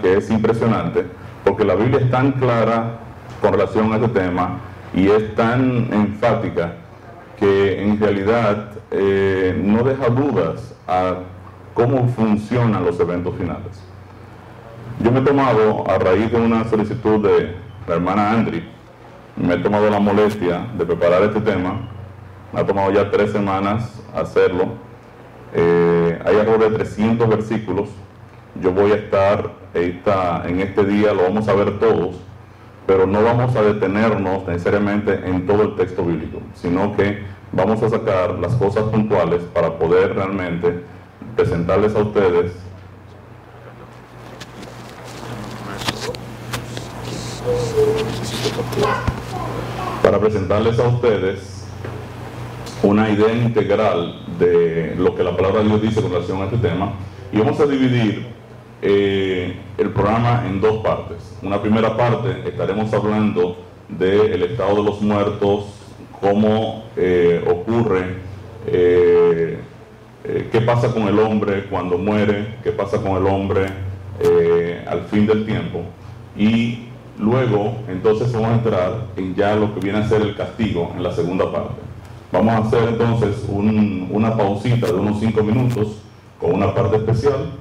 que es impresionante, porque la Biblia es tan clara con relación a este tema y es tan enfática que en realidad eh, no deja dudas a cómo funcionan los eventos finales. Yo me he tomado, a raíz de una solicitud de la hermana Andri, me he tomado la molestia de preparar este tema. Me ha tomado ya tres semanas hacerlo. Eh, hay alrededor de 300 versículos. Yo voy a estar en este día, lo vamos a ver todos, pero no vamos a detenernos necesariamente en todo el texto bíblico, sino que vamos a sacar las cosas puntuales para poder realmente presentarles a ustedes. Para presentarles a ustedes una idea integral de lo que la palabra de Dios dice con relación a este tema y vamos a dividir eh, el programa en dos partes. Una primera parte estaremos hablando del estado de los muertos, cómo eh, ocurre, eh, qué pasa con el hombre cuando muere, qué pasa con el hombre al fin del tiempo y Luego, entonces vamos a entrar en ya lo que viene a ser el castigo en la segunda parte. Vamos a hacer entonces una pausita de unos cinco minutos con una parte especial,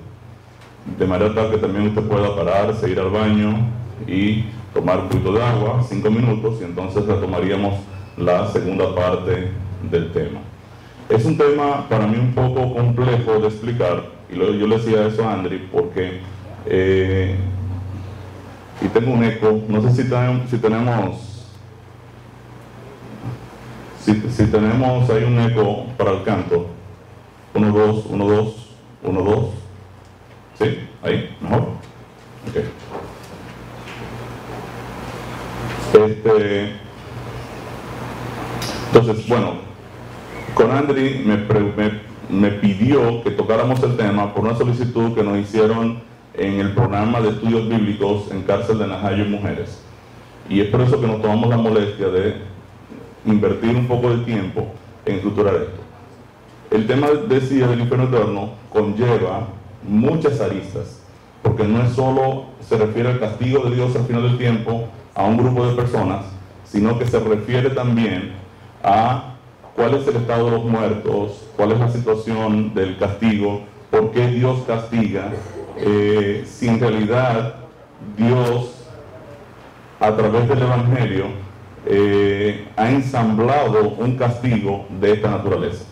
de manera tal que también usted pueda pararse, ir al baño y tomar un poquito de agua, cinco minutos, y entonces retomaríamos la segunda parte del tema. Es un tema para mí un poco complejo de explicar, y yo le decía eso a Andri, porque eh, y tengo un eco. No sé si si tenemos, si, tenemos ahí un eco para el canto. Uno, dos, uno, dos, uno, dos. ¿Sí? Ahí, mejor. Ok. Este, entonces, bueno, con Andri me, me, pidió que tocáramos el tema por una solicitud que nos hicieron en el programa de estudios bíblicos en cárcel de Najayo y Mujeres. Y es por eso que nos tomamos la molestia de invertir un poco de tiempo en estructurar esto. El tema, decía, del infierno eterno conlleva muchas aristas, porque no es solo se refiere al castigo de Dios al final del tiempo a un grupo de personas, sino que se refiere también a cuál es el estado de los muertos, cuál es la situación del castigo, por qué Dios castiga eh, si en realidad Dios, a través del Evangelio, eh, ha ensamblado un castigo de esta naturaleza.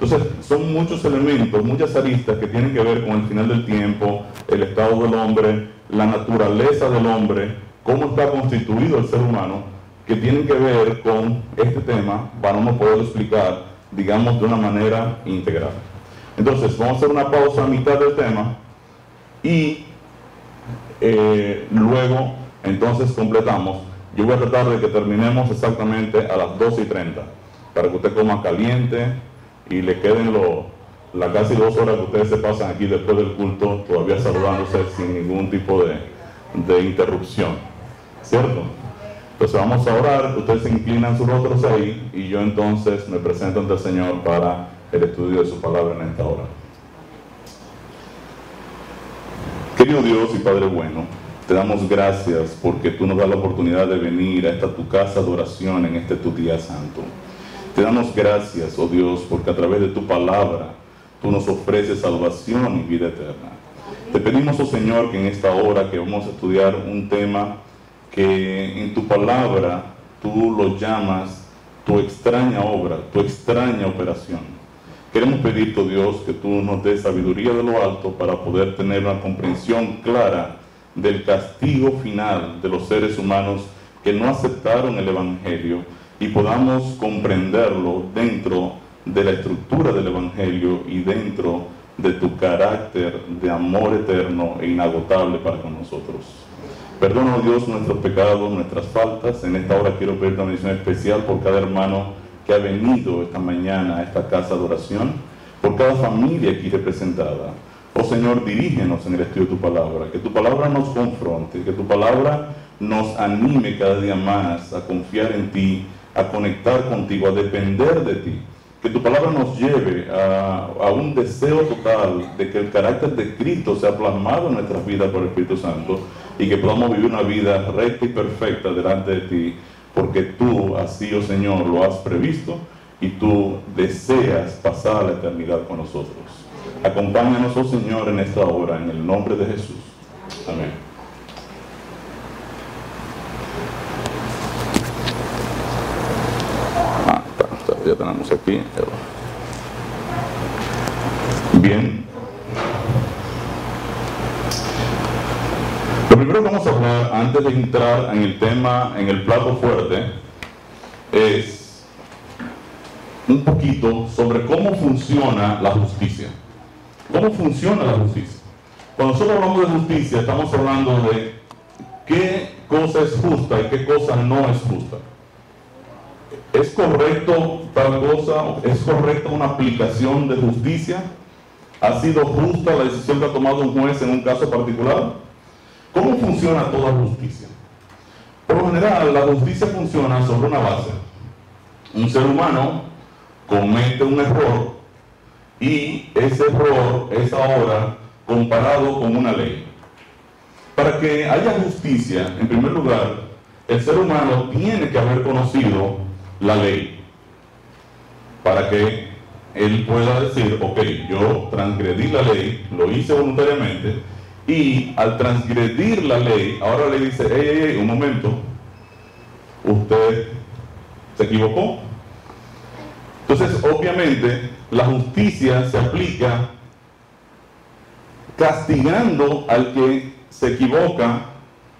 Entonces, son muchos elementos, muchas aristas que tienen que ver con el final del tiempo, el estado del hombre, la naturaleza del hombre, cómo está constituido el ser humano, que tienen que ver con este tema para uno poder explicar, digamos, de una manera integral. Entonces, vamos a hacer una pausa a mitad del tema y eh, luego entonces completamos. Yo voy a tratar de que terminemos exactamente a las 12 y 30 para que usted coma caliente y le queden las casi dos horas que ustedes se pasan aquí después del culto todavía saludándose sin ningún tipo de, de interrupción. ¿Cierto? Entonces vamos a orar, ustedes se inclinan sus rostros ahí y yo entonces me presento ante el Señor para el estudio de su palabra en esta hora. Querido Dios y Padre bueno, te damos gracias porque tú nos das la oportunidad de venir a esta tu casa de oración en este tu día santo. Te damos gracias, oh Dios, porque a través de tu palabra tú nos ofreces salvación y vida eterna. Te pedimos, oh Señor, que en esta hora que vamos a estudiar un tema que en tu palabra tú lo llamas tu extraña obra, tu extraña operación. Queremos pedirte, oh Dios, que tú nos des sabiduría de lo alto para poder tener una comprensión clara del castigo final de los seres humanos que no aceptaron el Evangelio y podamos comprenderlo dentro de la estructura del Evangelio y dentro de tu carácter de amor eterno e inagotable para con nosotros. Perdona, oh Dios, nuestros pecados, nuestras faltas. En esta hora quiero pedir una bendición especial por cada hermano que ha venido esta mañana a esta casa de oración, por cada familia aquí representada. Oh Señor, dirígenos en el estudio de tu palabra, que tu palabra nos confronte, que tu palabra nos anime cada día más a confiar en ti, a conectar contigo, a depender de ti. Que tu palabra nos lleve a, a, un deseo total de que el carácter de Cristo sea plasmado en nuestras vidas por el Espíritu Santo y que podamos vivir una vida recta y perfecta delante de ti, porque tú así, oh Señor, lo has previsto y tú deseas pasar la eternidad con nosotros. Acompáñanos, oh Señor, en esta hora, en el nombre de Jesús. Amén. Ya tenemos aquí. Bien. Lo primero que vamos a hablar antes de entrar en el tema, en el plato fuerte, es un poquito sobre cómo funciona la justicia. ¿Cómo funciona la justicia? Cuando nosotros hablamos de justicia, estamos hablando de qué cosa es justa y qué cosa no es justa. ¿Es correcto tal cosa? ¿Es correcta una aplicación de justicia? ¿Ha sido justa la decisión que ha tomado un juez en un caso particular? ¿Cómo funciona toda justicia? Por lo general, la justicia funciona sobre una base. Un ser humano comete un error y ese error es ahora comparado con una ley. Para que haya justicia, en primer lugar, el ser humano tiene que haber conocido la ley. Para que él pueda decir, ok, yo transgredí la ley, lo hice voluntariamente, y al transgredir la ley, ahora le dice, hey, hey, un momento, usted se equivocó. Entonces, obviamente, la justicia se aplica castigando al que se equivoca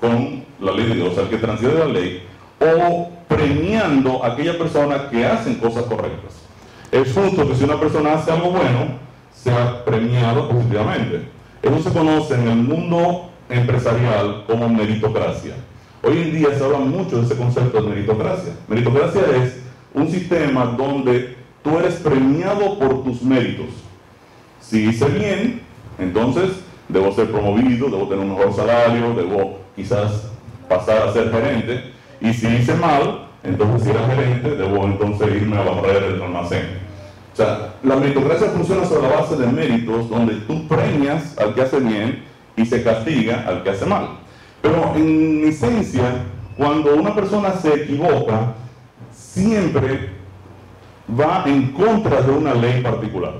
con la ley de Dios, al que transgrede la ley, o premiando a aquella persona que hacen cosas correctas. Es justo que si una persona hace algo bueno, sea premiado positivamente. Eso se conoce en el mundo empresarial como meritocracia. Hoy en día se habla mucho de ese concepto de meritocracia. Meritocracia es un sistema donde tú eres premiado por tus méritos. Si hice bien, entonces debo ser promovido, debo tener un mejor salario, debo quizás pasar a ser gerente. Y si hice mal, entonces si era gerente, debo entonces irme a barrer el almacén. O sea, la meritocracia funciona sobre la base de méritos, donde tú premias al que hace bien y se castiga al que hace mal. Pero en esencia, cuando una persona se equivoca, siempre va en contra de una ley particular.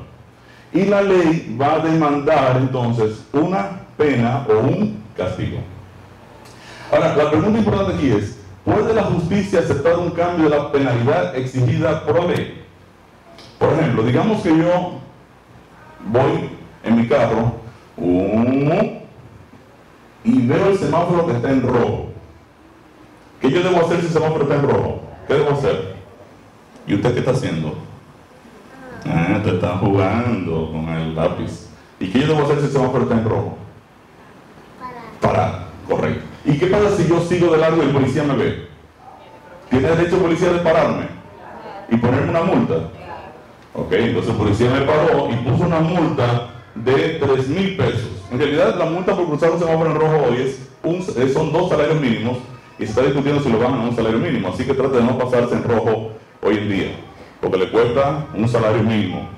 Y la ley va a demandar entonces una pena o un castigo. Ahora, la pregunta importante aquí es, ¿puede la justicia aceptar un cambio de la penalidad exigida por ley? Por ejemplo, digamos que yo voy en mi carro y veo el semáforo que está en rojo. ¿Qué yo debo hacer si el semáforo está en rojo? ¿Qué debo hacer? ¿Y usted qué está haciendo? Ah, usted está jugando con el lápiz. ¿Y qué yo debo hacer si el semáforo está en rojo? Parar. Parar, correcto. ¿Y qué pasa si yo sigo de largo y el policía me ve? ¿Tiene derecho el policía de pararme? ¿Y ponerme una multa? Ok, entonces el policía me paró y puso una multa de 3 mil pesos. En realidad la multa por cruzar un semáforo en rojo hoy es un, son dos salarios mínimos y se está discutiendo si lo bajan a un salario mínimo. Así que trate de no pasarse en rojo hoy en día, porque le cuesta un salario mínimo.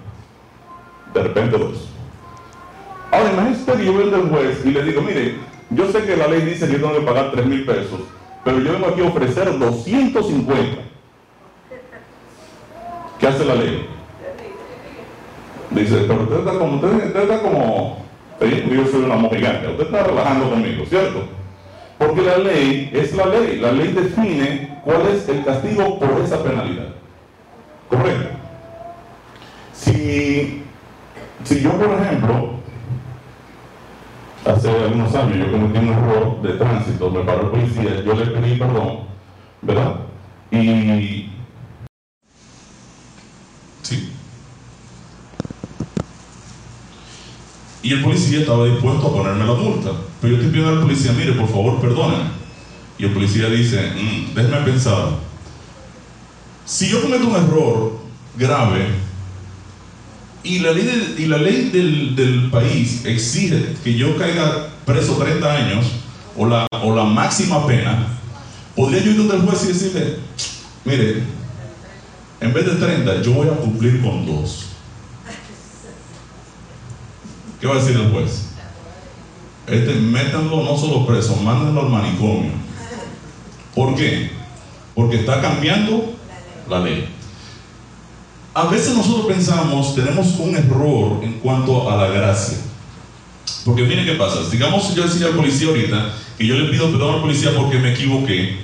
De repente dos. Ahora imagínese que yo voy del juez y le digo, mire, yo sé que la ley dice que yo tengo que pagar 3 mil pesos, pero yo vengo aquí a ofrecer 250. ¿Qué hace la ley? Dice, pero usted está como, usted, está como, yo soy una mojigante, usted está relajando conmigo, ¿cierto? Porque la ley es la ley, la ley define cuál es el castigo por esa penalidad. ¿Correcto? Si, si yo, por ejemplo, hace algunos años yo cometí un error de tránsito, me paró el policía, yo le pedí perdón, ¿verdad? Y Y el policía estaba dispuesto a ponerme la multa. Pero yo te pido al policía, mire, por favor, perdóname. Y el policía dice, mm, déjeme pensar. Si yo cometo un error grave y la ley, y la ley del, del, país exige que yo caiga preso 30 años o la, o la máxima pena, podría yo ir donde el juez y decirle, mire, en vez de 30, yo voy a cumplir con dos. ¿Qué va a decir el juez? Este, métanlo no solo preso, mándenlo al manicomio. ¿Por qué? Porque está cambiando la ley. A veces nosotros pensamos, tenemos un error en cuanto a la gracia. Porque miren qué pasa. Digamos, yo decía al policía ahorita que yo le pido perdón al policía porque me equivoqué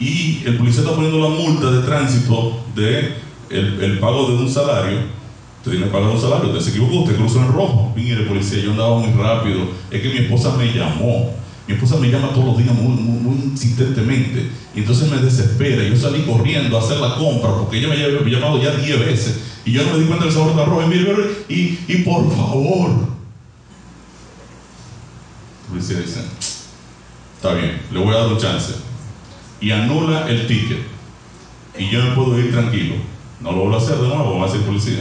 y el policía está poniendo la multa de tránsito de el, pago de un salario. Usted tiene que pagar un salario, usted se equivocó, usted cruzó en rojo. Mire, policía, yo andaba muy rápido. Es que mi esposa me llamó. Mi esposa me llama todos los días muy, insistentemente. Y entonces me desespera. Yo salí corriendo a hacer la compra porque ella me había llamado ya 10 veces. Y yo no me di cuenta del sabor de arroz. Y, y, y por favor. Policía dice, está bien, le voy a dar un chance y anula el ticket y yo me puedo ir tranquilo, no lo vuelvo a hacer de nuevo, va a ser policía.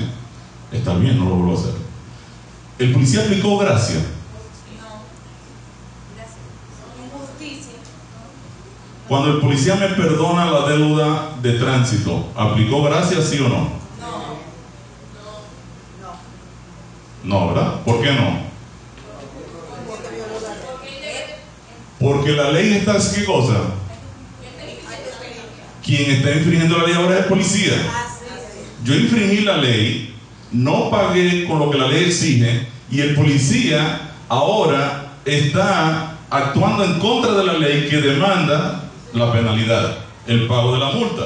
Está bien, no lo vuelvo a hacer. El policía aplicó gracia. Cuando el policía me perdona la deuda de tránsito, ¿aplicó gracia sí o no? No. No, ¿verdad? ¿Por qué no? Porque la ley está, ¿qué cosa? quien está infringiendo la ley ahora es el policía. Yo infringí la ley, no pagué con lo que la ley exige y el policía ahora está actuando en contra de la ley que demanda la penalidad, el pago de la multa.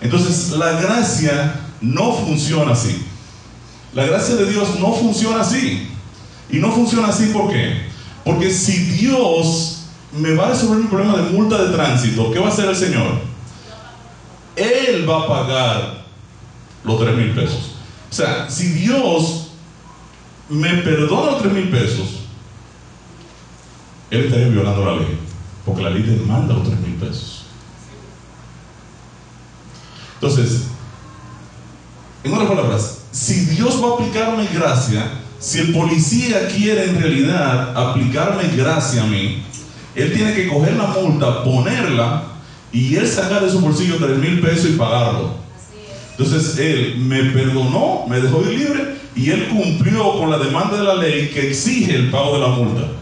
Entonces, la gracia no funciona así. La gracia de Dios no funciona así. Y no funciona así ¿por qué? Porque si Dios me va a resolver un problema de multa de tránsito, ¿qué va a hacer el Señor? Él va a pagar los 3 mil pesos. O sea, si Dios me perdona los 3 mil pesos, Él estaría violando la ley. Porque la ley demanda los 3 mil pesos. Entonces, en otras palabras, si Dios va a aplicarme gracia, si el policía quiere en realidad aplicarme gracia a mí, él tiene que coger la multa, ponerla y él sacar de su bolsillo 3 mil pesos y pagarlo. Entonces él me perdonó, me dejó ir libre y él cumplió con la demanda de la ley que exige el pago de la multa.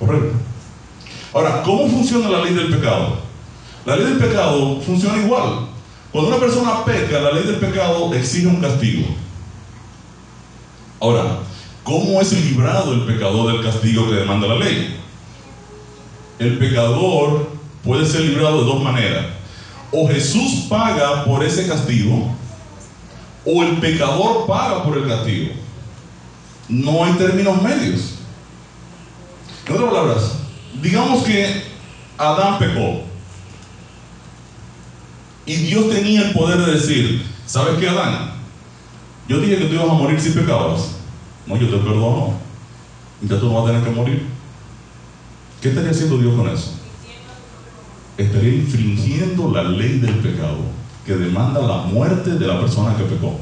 Correcto. Ahora, ¿cómo funciona la ley del pecado? La ley del pecado funciona igual. Cuando una persona peca, la ley del pecado exige un castigo. Ahora, ¿cómo es librado el pecador del castigo que demanda la ley? el pecador puede ser librado de dos maneras. O Jesús paga por ese castigo, o el pecador paga por el castigo. No hay términos medios. En otras palabras, digamos que Adán pecó. Y Dios tenía el poder de decir, ¿sabes qué, Adán? Yo dije que tú ibas a morir si pecabas. No, yo te perdono. Entonces tú no vas a tener que morir. ¿Qué estaría haciendo Dios con eso? Estaría infringiendo la ley del pecado que demanda la muerte de la persona que pecó.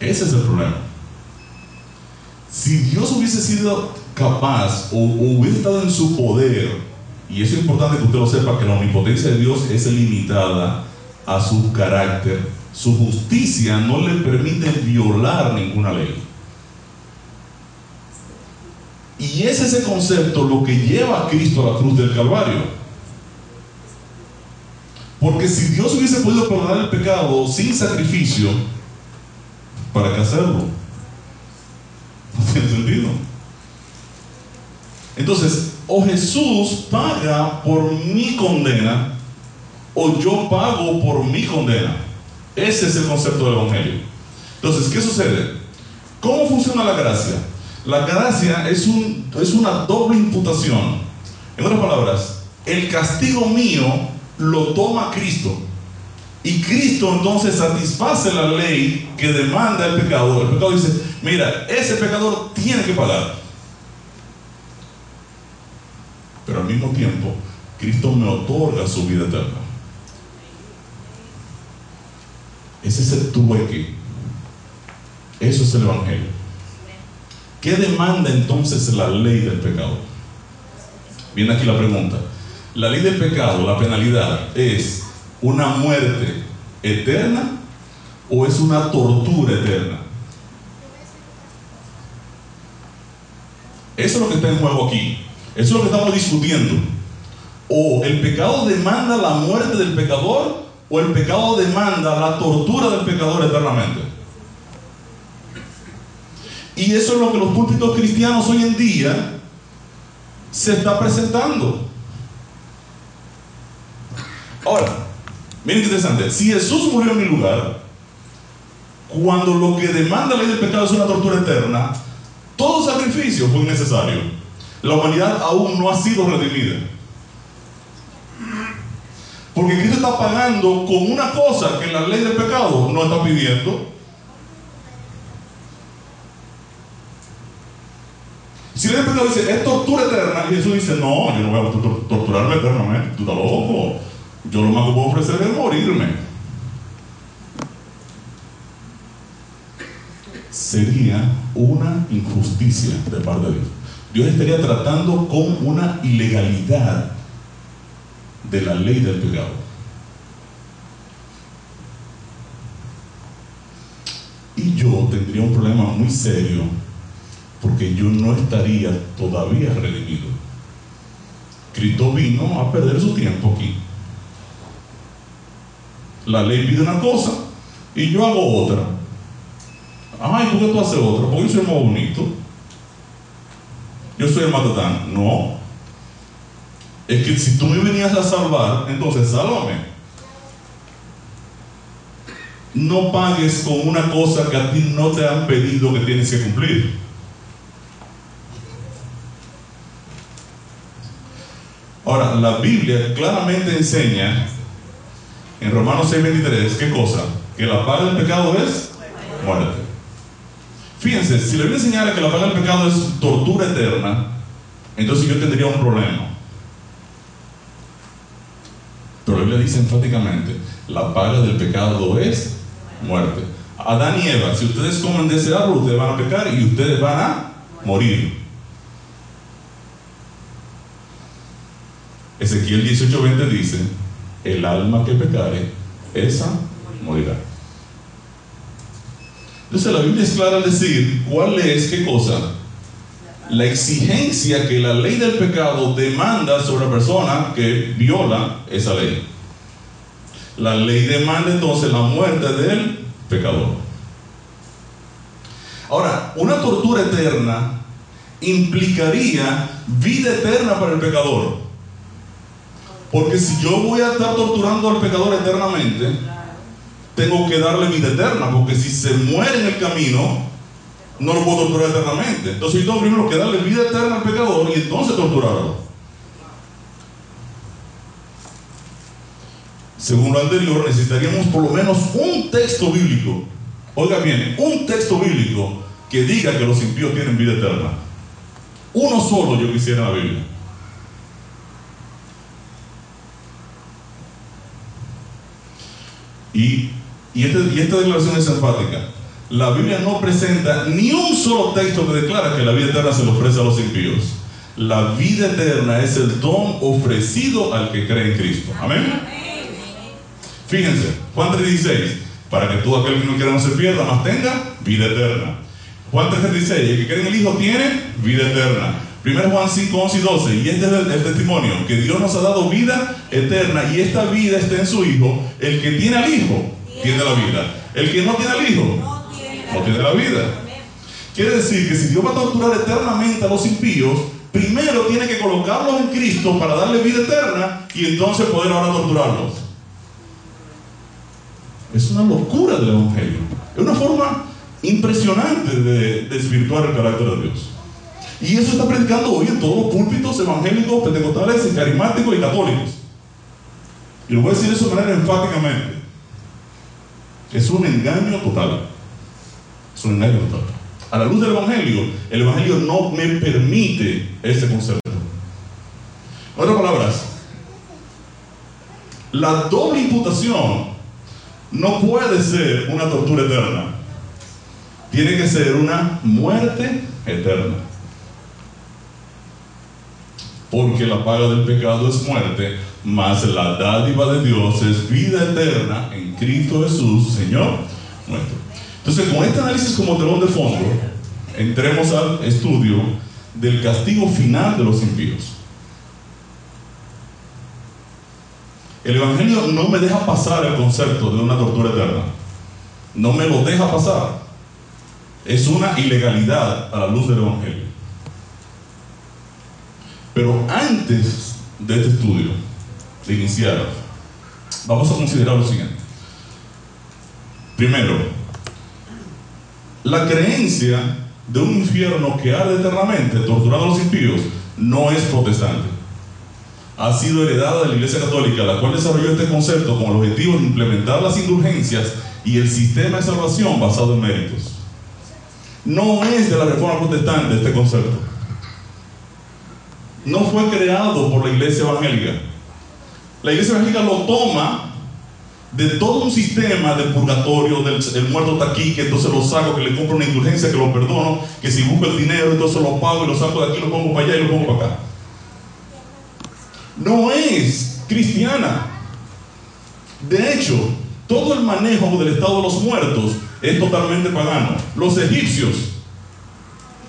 Ese es el problema. Si Dios hubiese sido capaz o, hubiese estado en su poder, y eso es importante que usted lo sepa, que la omnipotencia de Dios es limitada a su carácter, su justicia no le permite violar ninguna ley. Y es ese concepto lo que lleva a Cristo a la cruz del Calvario. Porque si Dios hubiese podido perdonar el pecado sin sacrificio, ¿para qué hacerlo? No tiene sentido. Entonces, o Jesús paga por mi condena, o yo pago por mi condena. Ese es el concepto del Evangelio. Entonces, ¿qué sucede? ¿Cómo funciona la gracia? La gracia es, un, es una doble imputación. En otras palabras, el castigo mío lo toma Cristo. Y Cristo entonces satisface la ley que demanda el pecador. El pecador dice, mira, ese pecador tiene que pagar. Pero al mismo tiempo, Cristo me otorga su vida eterna. Ese es el trueque. Eso es el Evangelio. ¿Qué demanda entonces la ley del pecado? Viene aquí la pregunta. la ley del pecado, la penalidad, es una muerte eterna o es una tortura eterna. Eso es lo que está en juego aquí. Eso es lo que estamos discutiendo. O el pecado demanda la muerte del pecador o el pecado demanda la tortura del pecador eternamente. Y eso es lo que los púlpitos cristianos hoy en día se está presentando. Ahora, miren interesante. Si Jesús murió en mi lugar, cuando lo que demanda la ley del pecado es una tortura eterna, todo sacrificio fue innecesario. La humanidad aún no ha sido redimida. Porque Cristo está pagando con una cosa que la ley del pecado no está pidiendo. Si la ley del pecado dice, es tortura eterna, Jesús dice, no, yo no voy a torturarme eternamente, tú estás loco. Yo lo más que puedo ofrecer es morirme. Sería una injusticia de parte de Dios. Dios estaría tratando con una ilegalidad de la ley del pecado. Y yo tendría un problema muy serio porque yo no estaría todavía redimido. Cristo vino a perder su tiempo aquí. La ley pide una cosa y yo hago otra. Ay, ¿por qué tú haces otra? Porque yo soy más bonito. Yo soy el matatán. No. Es que si tú me venías a salvar, entonces sálvame. No pagues con una cosa que a ti no te han pedido que tienes que cumplir. Ahora, la Biblia claramente enseña en Romanos 6:23, ¿qué cosa? Que la paga del pecado es muerte. Fíjense, si la Biblia enseñara que la paga del pecado es tortura eterna, entonces yo tendría un problema. Pero la Biblia dice enfáticamente, la paga del pecado es muerte. Adán y Eva, si ustedes comen de ese árbol, ustedes van a pecar y ustedes van a morir. Ezequiel 18:20 dice, el alma que pecare, esa morirá. Entonces la Biblia es clara al decir cuál es, qué cosa, la exigencia que la ley del pecado demanda sobre la persona que viola esa ley. La ley demanda entonces la muerte del pecador. Ahora, una tortura eterna implicaría vida eterna para el pecador. Porque si yo voy a estar torturando al pecador eternamente, tengo que darle vida eterna, porque si se muere en el camino, no lo puedo torturar eternamente. Entonces yo tengo primero que darle vida eterna al pecador y entonces torturarlo. Según lo anterior, necesitaríamos por lo menos un texto bíblico. Oiga bien, un texto bíblico que diga que los impíos tienen vida eterna. Uno solo yo quisiera en la Biblia. Y, este, y, esta declaración es enfática. La Biblia no presenta ni un solo texto que declara que la vida eterna se le ofrece a los impíos. La vida eterna es el don ofrecido al que cree en Cristo. Amén. Fíjense, Juan 3:16, para que todo aquel que no quiera no se pierda, más tenga vida eterna. Juan 3:16, el que cree en el Hijo tiene vida eterna. 1 Juan 5, 11 y 12. Y este es el, testimonio, que Dios nos ha dado vida eterna y esta vida está en su Hijo. El que tiene al Hijo tiene la vida. El que no tiene al Hijo no tiene la vida. Quiere decir que si Dios va a torturar eternamente a los impíos, primero tiene que colocarlos en Cristo para darle vida eterna y entonces poder ahora torturarlos. Es una locura del Evangelio. Es una forma impresionante de desvirtuar el carácter de Dios. Y eso está predicando hoy en todos los púlpitos evangélicos, pentecostales, carismáticos y católicos. Y lo voy a decir de esa manera enfáticamente. Es un engaño total. Es un engaño total. A la luz del Evangelio, el Evangelio no me permite ese concepto. En otras palabras, la doble imputación no puede ser una tortura eterna. Tiene que ser una muerte eterna. Porque la paga del pecado es muerte, mas la dádiva de Dios es vida eterna en Cristo Jesús, Señor nuestro. Entonces, con este análisis como telón de fondo, entremos al estudio del castigo final de los impíos. El Evangelio no me deja pasar el concepto de una tortura eterna. No me lo deja pasar. Es una ilegalidad a la luz del Evangelio. Pero antes de este estudio, de iniciar, vamos a considerar lo siguiente. Primero, la creencia de un infierno que arde eternamente, torturando a los impíos, no es protestante. Ha sido heredada de la Iglesia Católica, la cual desarrolló este concepto con el objetivo de implementar las indulgencias y el sistema de salvación basado en méritos. No es de la reforma protestante este concepto. No fue creado por la Iglesia Evangélica. La Iglesia Evangélica lo toma de todo un sistema de purgatorio, del el muerto está aquí, que entonces lo saco, que le compro una indulgencia, que lo perdono, que si busco el dinero, entonces lo pago y lo saco de aquí, lo pongo para allá y lo pongo para acá. No es cristiana. De hecho, todo el manejo del estado de los muertos es totalmente pagano. Los egipcios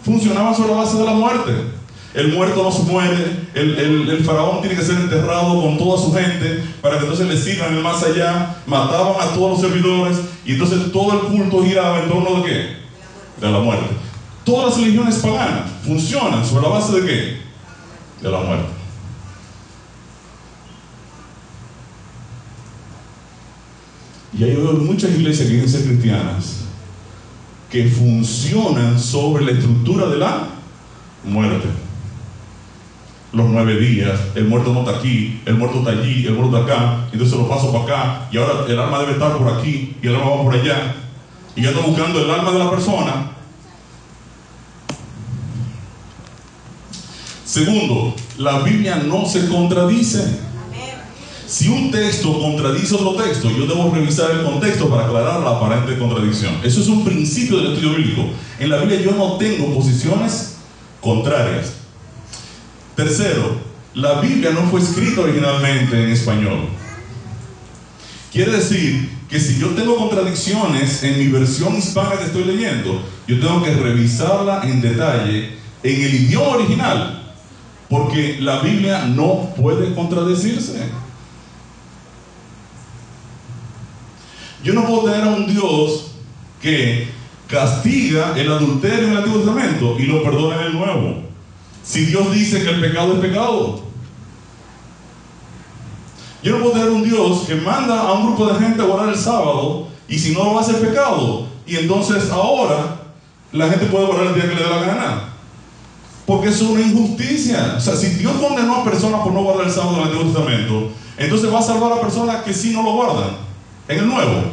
funcionaban sobre la base de la muerte. El muerto no se muere, el, faraón tiene que ser enterrado con toda su gente para que entonces le sigan el más allá. Mataban a todos los servidores y entonces todo el culto giraba en torno de qué? De la muerte. Todas las religiones paganas funcionan sobre la base de qué? De la muerte. Y hay muchas iglesias que ser cristianas que funcionan sobre la estructura de la muerte los nueve días, el muerto no está aquí, el muerto está allí, el muerto está acá, entonces lo paso para acá, y ahora el alma debe estar por aquí, y el alma va por allá, y yo ando buscando el alma de la persona. Segundo, la Biblia no se contradice. Si un texto contradice otro texto, yo debo revisar el contexto para aclarar la aparente contradicción. Eso es un principio del estudio bíblico. En la Biblia yo no tengo posiciones contrarias. Tercero, la Biblia no fue escrita originalmente en español. Quiere decir que si yo tengo contradicciones en mi versión hispana que estoy leyendo, yo tengo que revisarla en detalle en el idioma original, porque la Biblia no puede contradecirse. Yo no puedo tener a un Dios que castiga el adulterio en el Antiguo Testamento y lo perdona en el Nuevo. Si Dios dice que el pecado es pecado. Yo no puedo tener un Dios que manda a un grupo de gente a orar el sábado y si no lo hace pecado. Y entonces ahora la gente puede orar el día que le dé la gana. Porque es una injusticia. O sea, si Dios condenó a personas por no guardar el sábado en el Antiguo Testamento, entonces va a salvar a personas que sí no lo guardan en el Nuevo.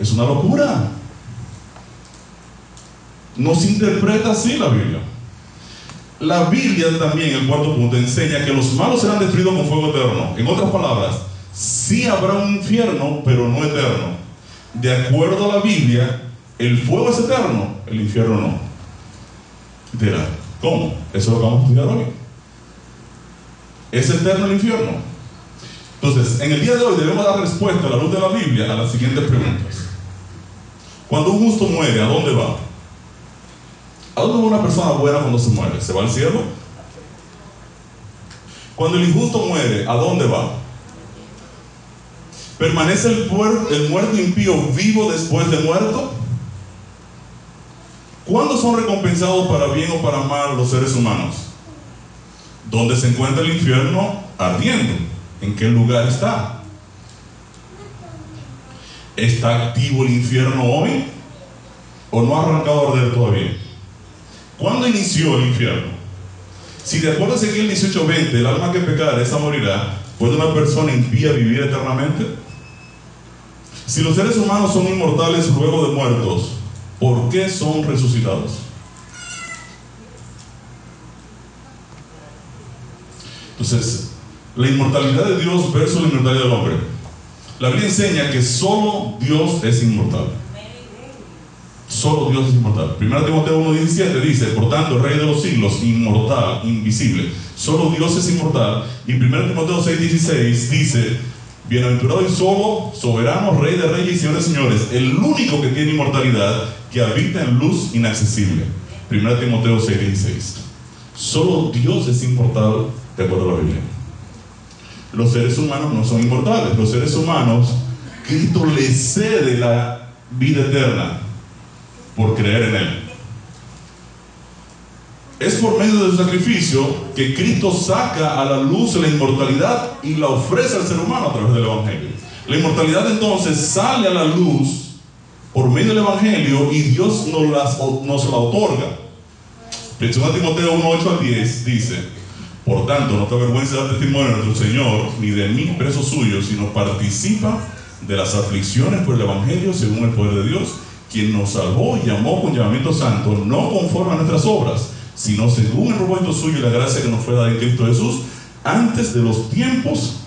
Es una locura. No se interpreta así la Biblia. La Biblia también, el cuarto punto, enseña que los malos serán destruidos con fuego eterno. En otras palabras, sí habrá un infierno, pero no eterno. De acuerdo a la Biblia, el fuego es eterno, el infierno no. Dirá, ¿cómo? Eso es lo que vamos a estudiar hoy. ¿Es eterno el infierno? Entonces, en el día de hoy debemos dar respuesta a la luz de la Biblia a las siguientes preguntas. Cuando un justo muere, ¿a dónde va? ¿A dónde va una persona buena cuando se muere? ¿Se va al cielo? Cuando el injusto muere, ¿a dónde va? ¿Permanece el, muerto impío vivo después de muerto? ¿Cuándo son recompensados para bien o para mal los seres humanos? ¿Dónde se encuentra el infierno ardiendo? ¿En qué lugar está? ¿Está activo el infierno hoy? ¿O no ha arrancado a arder todavía? ¿Cuándo inició el infierno? Si de acuerdo a Ezequiel 18:20, el alma que pecara, esa morirá, ¿puede una persona impía vivir eternamente? Si los seres humanos son inmortales luego de muertos, ¿por qué son resucitados? Entonces, la inmortalidad de Dios versus la inmortalidad del hombre. La Biblia enseña que solo Dios es inmortal. Solo Dios es inmortal. 1 Timoteo 1.17 dice, por tanto, Rey de los siglos, inmortal, invisible. Solo Dios es inmortal. Y 1 Timoteo 6.16 dice, bienaventurado y solo, soberano, Rey de reyes y señores de señores, el único que tiene inmortalidad, que habita en luz inaccesible. 1 Timoteo 6.16. Solo Dios es inmortal de acuerdo a la Biblia. Los seres humanos no son inmortales. Los seres humanos, Cristo les cede la vida eterna por creer en Él. Es por medio del sacrificio que Cristo saca a la luz la inmortalidad y la ofrece al ser humano a través del Evangelio. La inmortalidad entonces sale a la luz por medio del Evangelio y Dios nos, las, nos la otorga. 1 Timoteo 1, 8 al 10 dice, por tanto, no te avergüences de dar testimonio de nuestro Señor, ni de mí preso suyo, sino participa de las aflicciones por el Evangelio según el poder de Dios quien nos salvó y llamó con llamamiento santo, no conforme a nuestras obras, sino según el propósito suyo y la gracia que nos fue dada en Cristo Jesús, antes de los tiempos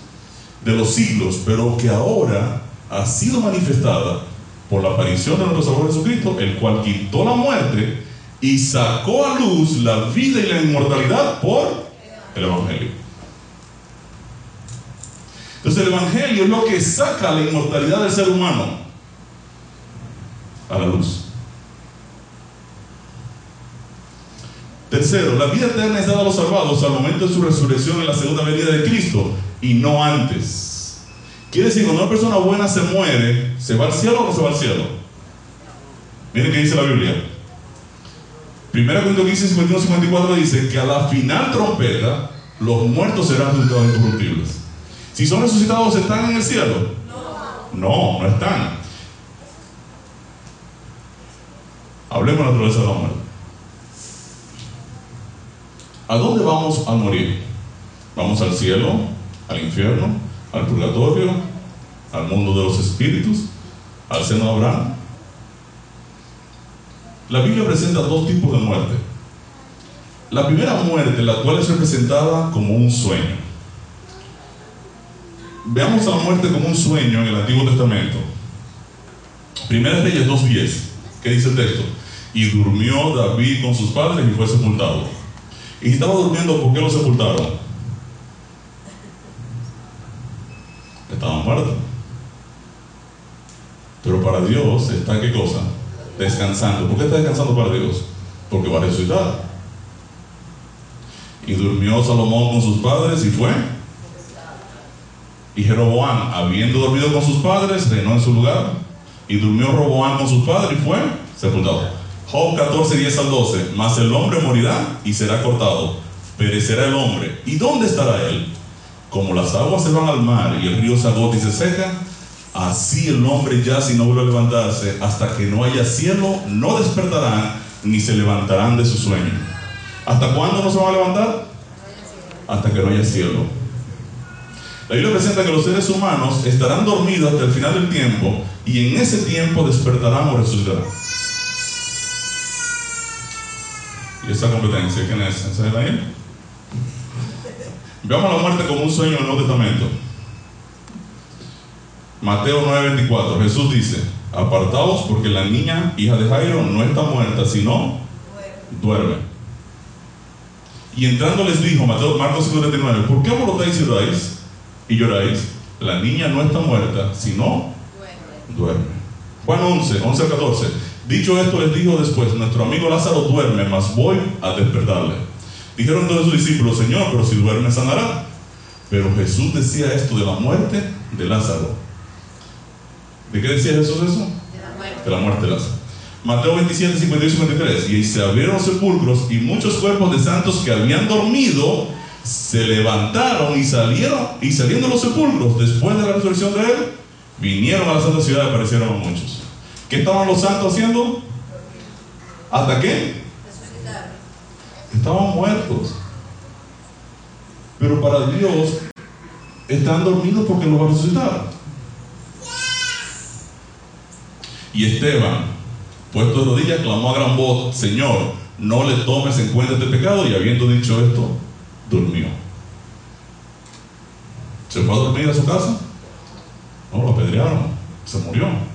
de los siglos, pero que ahora ha sido manifestada por la aparición de nuestro Salvador Jesucristo, el cual quitó la muerte y sacó a luz la vida y la inmortalidad por el Evangelio. Entonces el Evangelio es lo que saca la inmortalidad del ser humano a la luz. Tercero, la vida eterna es dada a los salvados al momento de su resurrección en la segunda venida de Cristo y no antes. Quiere decir, cuando una persona buena se muere, ¿se va al cielo o no se va al cielo? Miren qué dice la Biblia. 1 Corintios 15, 51, 54 dice que a la final trompeta los muertos serán resucitados incorruptibles. Si son resucitados, ¿están en el cielo? No, no están. Hablemos de la naturaleza. ¿A dónde vamos a morir? ¿Vamos al cielo? ¿Al infierno? ¿Al purgatorio? ¿Al mundo de los espíritus? ¿Al seno de Abraham? La Biblia presenta dos tipos de muerte. La primera muerte, la cual es representada como un sueño. Veamos a la muerte como un sueño en el Antiguo Testamento. Primera Reyes 2.10. ¿Qué dice el texto? Y durmió David con sus padres y fue sepultado. Y si estaba durmiendo, ¿por qué lo sepultaron? Estaban muertos. Pero para Dios está qué cosa? Descansando. ¿Por qué está descansando para Dios? Porque va a resucitar. Y durmió Salomón con sus padres y fue. Y Jeroboam, habiendo dormido con sus padres, reinó en su lugar. Y durmió Roboam con sus padres y fue sepultado. Job 14, 10 al 12. Mas el hombre morirá y será cortado. Perecerá el hombre. ¿Y dónde estará él? Como las aguas se van al mar y el río se agota y se seca, así el hombre ya si no vuelve a levantarse, hasta que no haya cielo, no despertarán ni se levantarán de su sueño. ¿Hasta cuándo no se van a levantar? Hasta que no haya cielo. La Biblia presenta que los seres humanos estarán dormidos hasta el final del tiempo y en ese tiempo despertarán o resucitarán. ¿Y esa competencia quién es? ¿Esa es Daniel? Veamos la muerte como un sueño en el Nuevo Testamento. Mateo 9:24. Jesús dice, apartaos porque la niña, hija de Jairo, no está muerta, sino duerme. Y entrando les dijo, Mateo, Marcos 5:39, ¿por qué vosotros y lloráis? Y lloráis. La niña no está muerta, sino duerme. Juan 11, 11 al 14. Dicho esto, les dijo después, nuestro amigo Lázaro duerme, mas voy a despertarle. Dijeron todos sus discípulos, Señor, pero si duerme sanará. Pero Jesús decía esto de la muerte de Lázaro. ¿De qué decía Jesús eso? De la muerte. De la muerte de Lázaro. Mateo 27, 52 y 53. Y se abrieron los sepulcros y muchos cuerpos de santos que habían dormido se levantaron y salieron, y saliendo los sepulcros después de la resurrección de él, vinieron a la santa ciudad y aparecieron a muchos. ¿Qué estaban los santos haciendo? ¿Hasta qué? Estaban muertos. Pero para Dios están dormidos porque los va a resucitar. Y Esteban, puesto de rodillas, clamó a gran voz, Señor, no le tomes en cuenta este pecado. Y habiendo dicho esto, durmió. ¿Se fue a dormir a su casa? No, lo apedrearon. Se murió.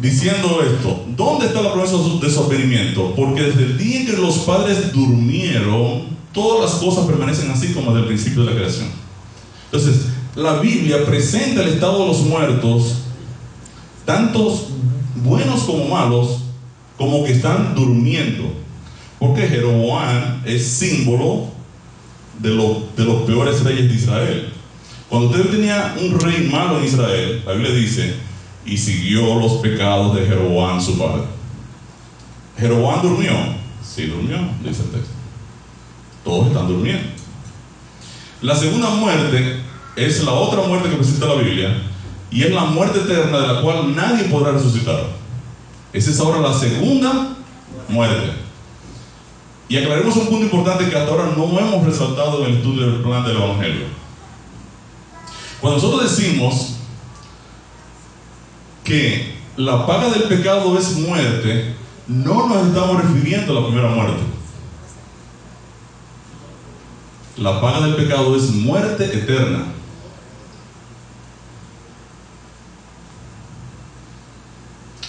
Diciendo esto, ¿dónde está la promesa de su? Porque desde el día en que los padres durmieron, todas las cosas permanecen así como desde el principio de la creación. Entonces, la Biblia presenta el estado de los muertos, tantos buenos como malos, como que están durmiendo. Porque Jeroboam es símbolo de, de los peores reyes de Israel. Cuando usted tenía un rey malo en Israel, la Biblia dice, y siguió los pecados de Jeroboam su padre. ¿Jeroboam durmió? Sí, durmió, dice el texto. Todos están durmiendo. La segunda muerte es la otra muerte que presenta la Biblia y es la muerte eterna de la cual nadie podrá resucitar. Esa es ahora la segunda muerte. Y aclaremos un punto importante que hasta ahora no hemos resaltado en el estudio del plan del Evangelio. Cuando nosotros decimos que la paga del pecado es muerte, no nos estamos refiriendo a la primera muerte. La paga del pecado es muerte eterna.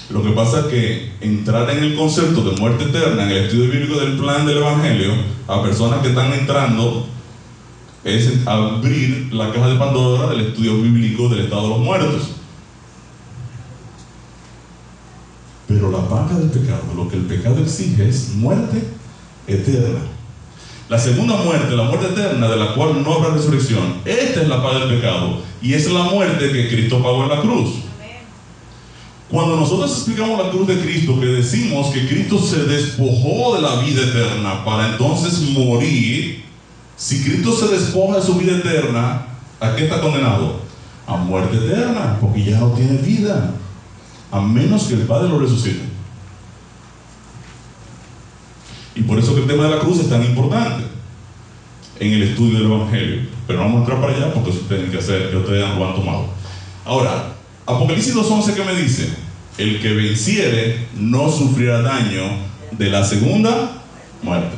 Lo que pasa es que entrar en el concepto de muerte eterna en el estudio bíblico del plan del Evangelio a personas que están entrando es abrir la caja de Pandora del estudio bíblico del estado de los muertos. Pero la paga del pecado, lo que el pecado exige es muerte eterna. La segunda muerte, la muerte eterna, de la cual no habrá resurrección, esta es la paga del pecado y es la muerte que Cristo pagó en la cruz. Cuando nosotros explicamos la cruz de Cristo, que decimos que Cristo se despojó de la vida eterna para entonces morir, si Cristo se despoja de su vida eterna, ¿a qué está condenado? A muerte eterna, porque ya no tiene vida a menos que el Padre lo resucite. Y por eso que el tema de la cruz es tan importante en el estudio del Evangelio. Pero vamos a entrar para allá porque eso tienen que hacer, que ustedes lo han tomado. Ahora, Apocalipsis 2.11 que me dice, el que venciere no sufrirá daño de la segunda muerte.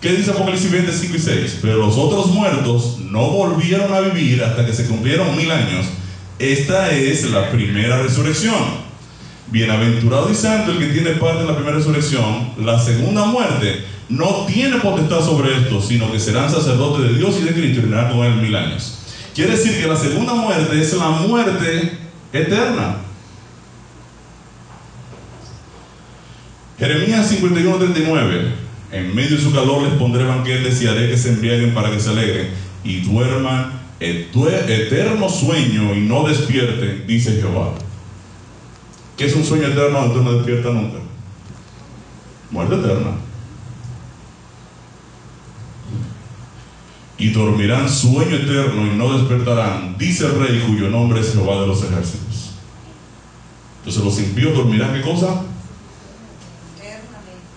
¿Qué dice Apocalipsis 25 y 6? Pero los otros muertos no volvieron a vivir hasta que se cumplieron mil años esta es la primera resurrección. Bienaventurado y santo el que tiene parte en la primera resurrección. La segunda muerte no tiene potestad sobre esto, sino que serán sacerdotes de Dios y de Cristo y reinarán con mil años. Quiere decir que la segunda muerte es la muerte eterna. Jeremías 51:39. En medio de su calor les pondré banquetes y haré que se embriaguen para que se alegren y duerman eterno sueño y no despierte, dice Jehová. ¿Qué es un sueño eterno donde no despierta nunca? Muerte eterna. Y dormirán sueño eterno y no despertarán, dice el rey cuyo nombre es Jehová de los ejércitos. Entonces los impíos dormirán qué cosa?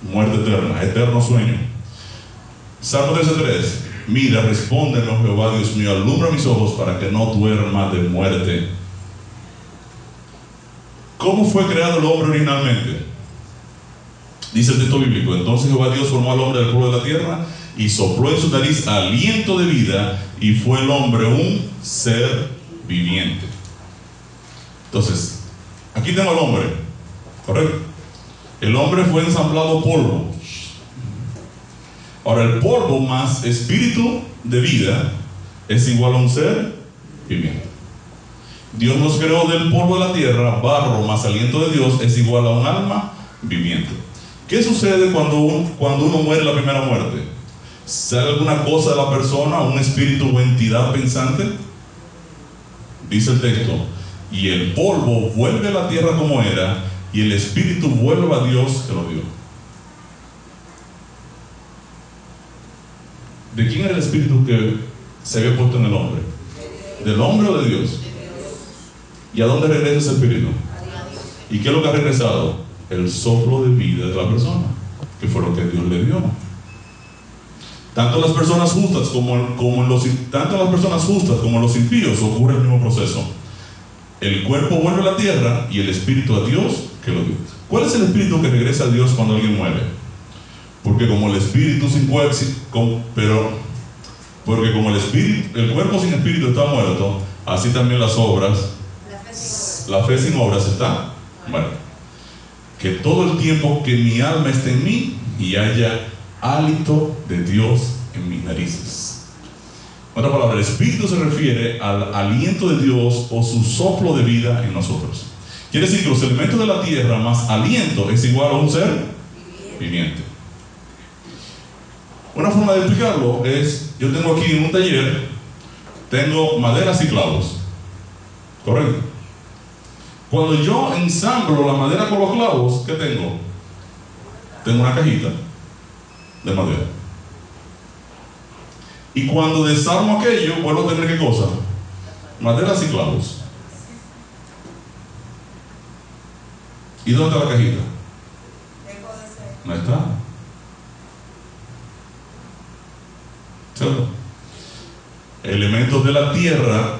Muerte eterna, eterno sueño. Salmo 13.3 Mira, respóndenos, Jehová Dios mío, alumbra mis ojos para que no duerma de muerte. ¿Cómo fue creado el hombre originalmente? Dice el texto bíblico. Entonces Jehová Dios formó al hombre del pueblo de la tierra y sopló en su nariz aliento de vida y fue el hombre un ser viviente. Entonces, aquí tengo al hombre, ¿correcto? El hombre fue ensamblado polvo. Ahora, el polvo más espíritu de vida es igual a un ser viviente. Dios nos creó del polvo de la tierra, barro más aliento de Dios es igual a un alma viviente. ¿Qué sucede cuando uno, cuando uno muere la primera muerte? ¿Sale alguna cosa de la persona, un espíritu o entidad pensante? Dice el texto, y el polvo vuelve a la tierra como era, y el espíritu vuelve a Dios que lo dio. ¿De quién era el espíritu que se había puesto en el hombre? ¿Del hombre o de Dios? ¿Y a dónde regresa ese espíritu? ¿Y qué es lo que ha regresado? El soplo de vida de la persona, que fue lo que Dios le dio. Tanto las personas justas como, como los, tanto las personas justas como los impíos ocurre el mismo proceso. El cuerpo vuelve a la tierra y el espíritu a Dios que lo dio. ¿Cuál es el espíritu que regresa a Dios cuando alguien muere? Porque como el espíritu sin cuerpo, pero porque como el espíritu, el cuerpo sin espíritu está muerto, así también las obras, la fe sin obras está bueno. Que todo el tiempo que mi alma esté en mí y haya hálito de Dios en mis narices. Otra palabra, el Espíritu se refiere al aliento de Dios o su soplo de vida en nosotros. Quiere decir que los elementos de la tierra más aliento es igual a un ser viviente. Una forma de explicarlo es, yo tengo aquí en un taller, tengo maderas y clavos. ¿Correcto? Cuando yo ensamblo la madera con los clavos, ¿qué tengo? Tengo una cajita de madera. Y cuando desarmo aquello, vuelvo a tener qué cosa? Maderas y clavos. ¿Y dónde está la cajita? No está. Elementos de la tierra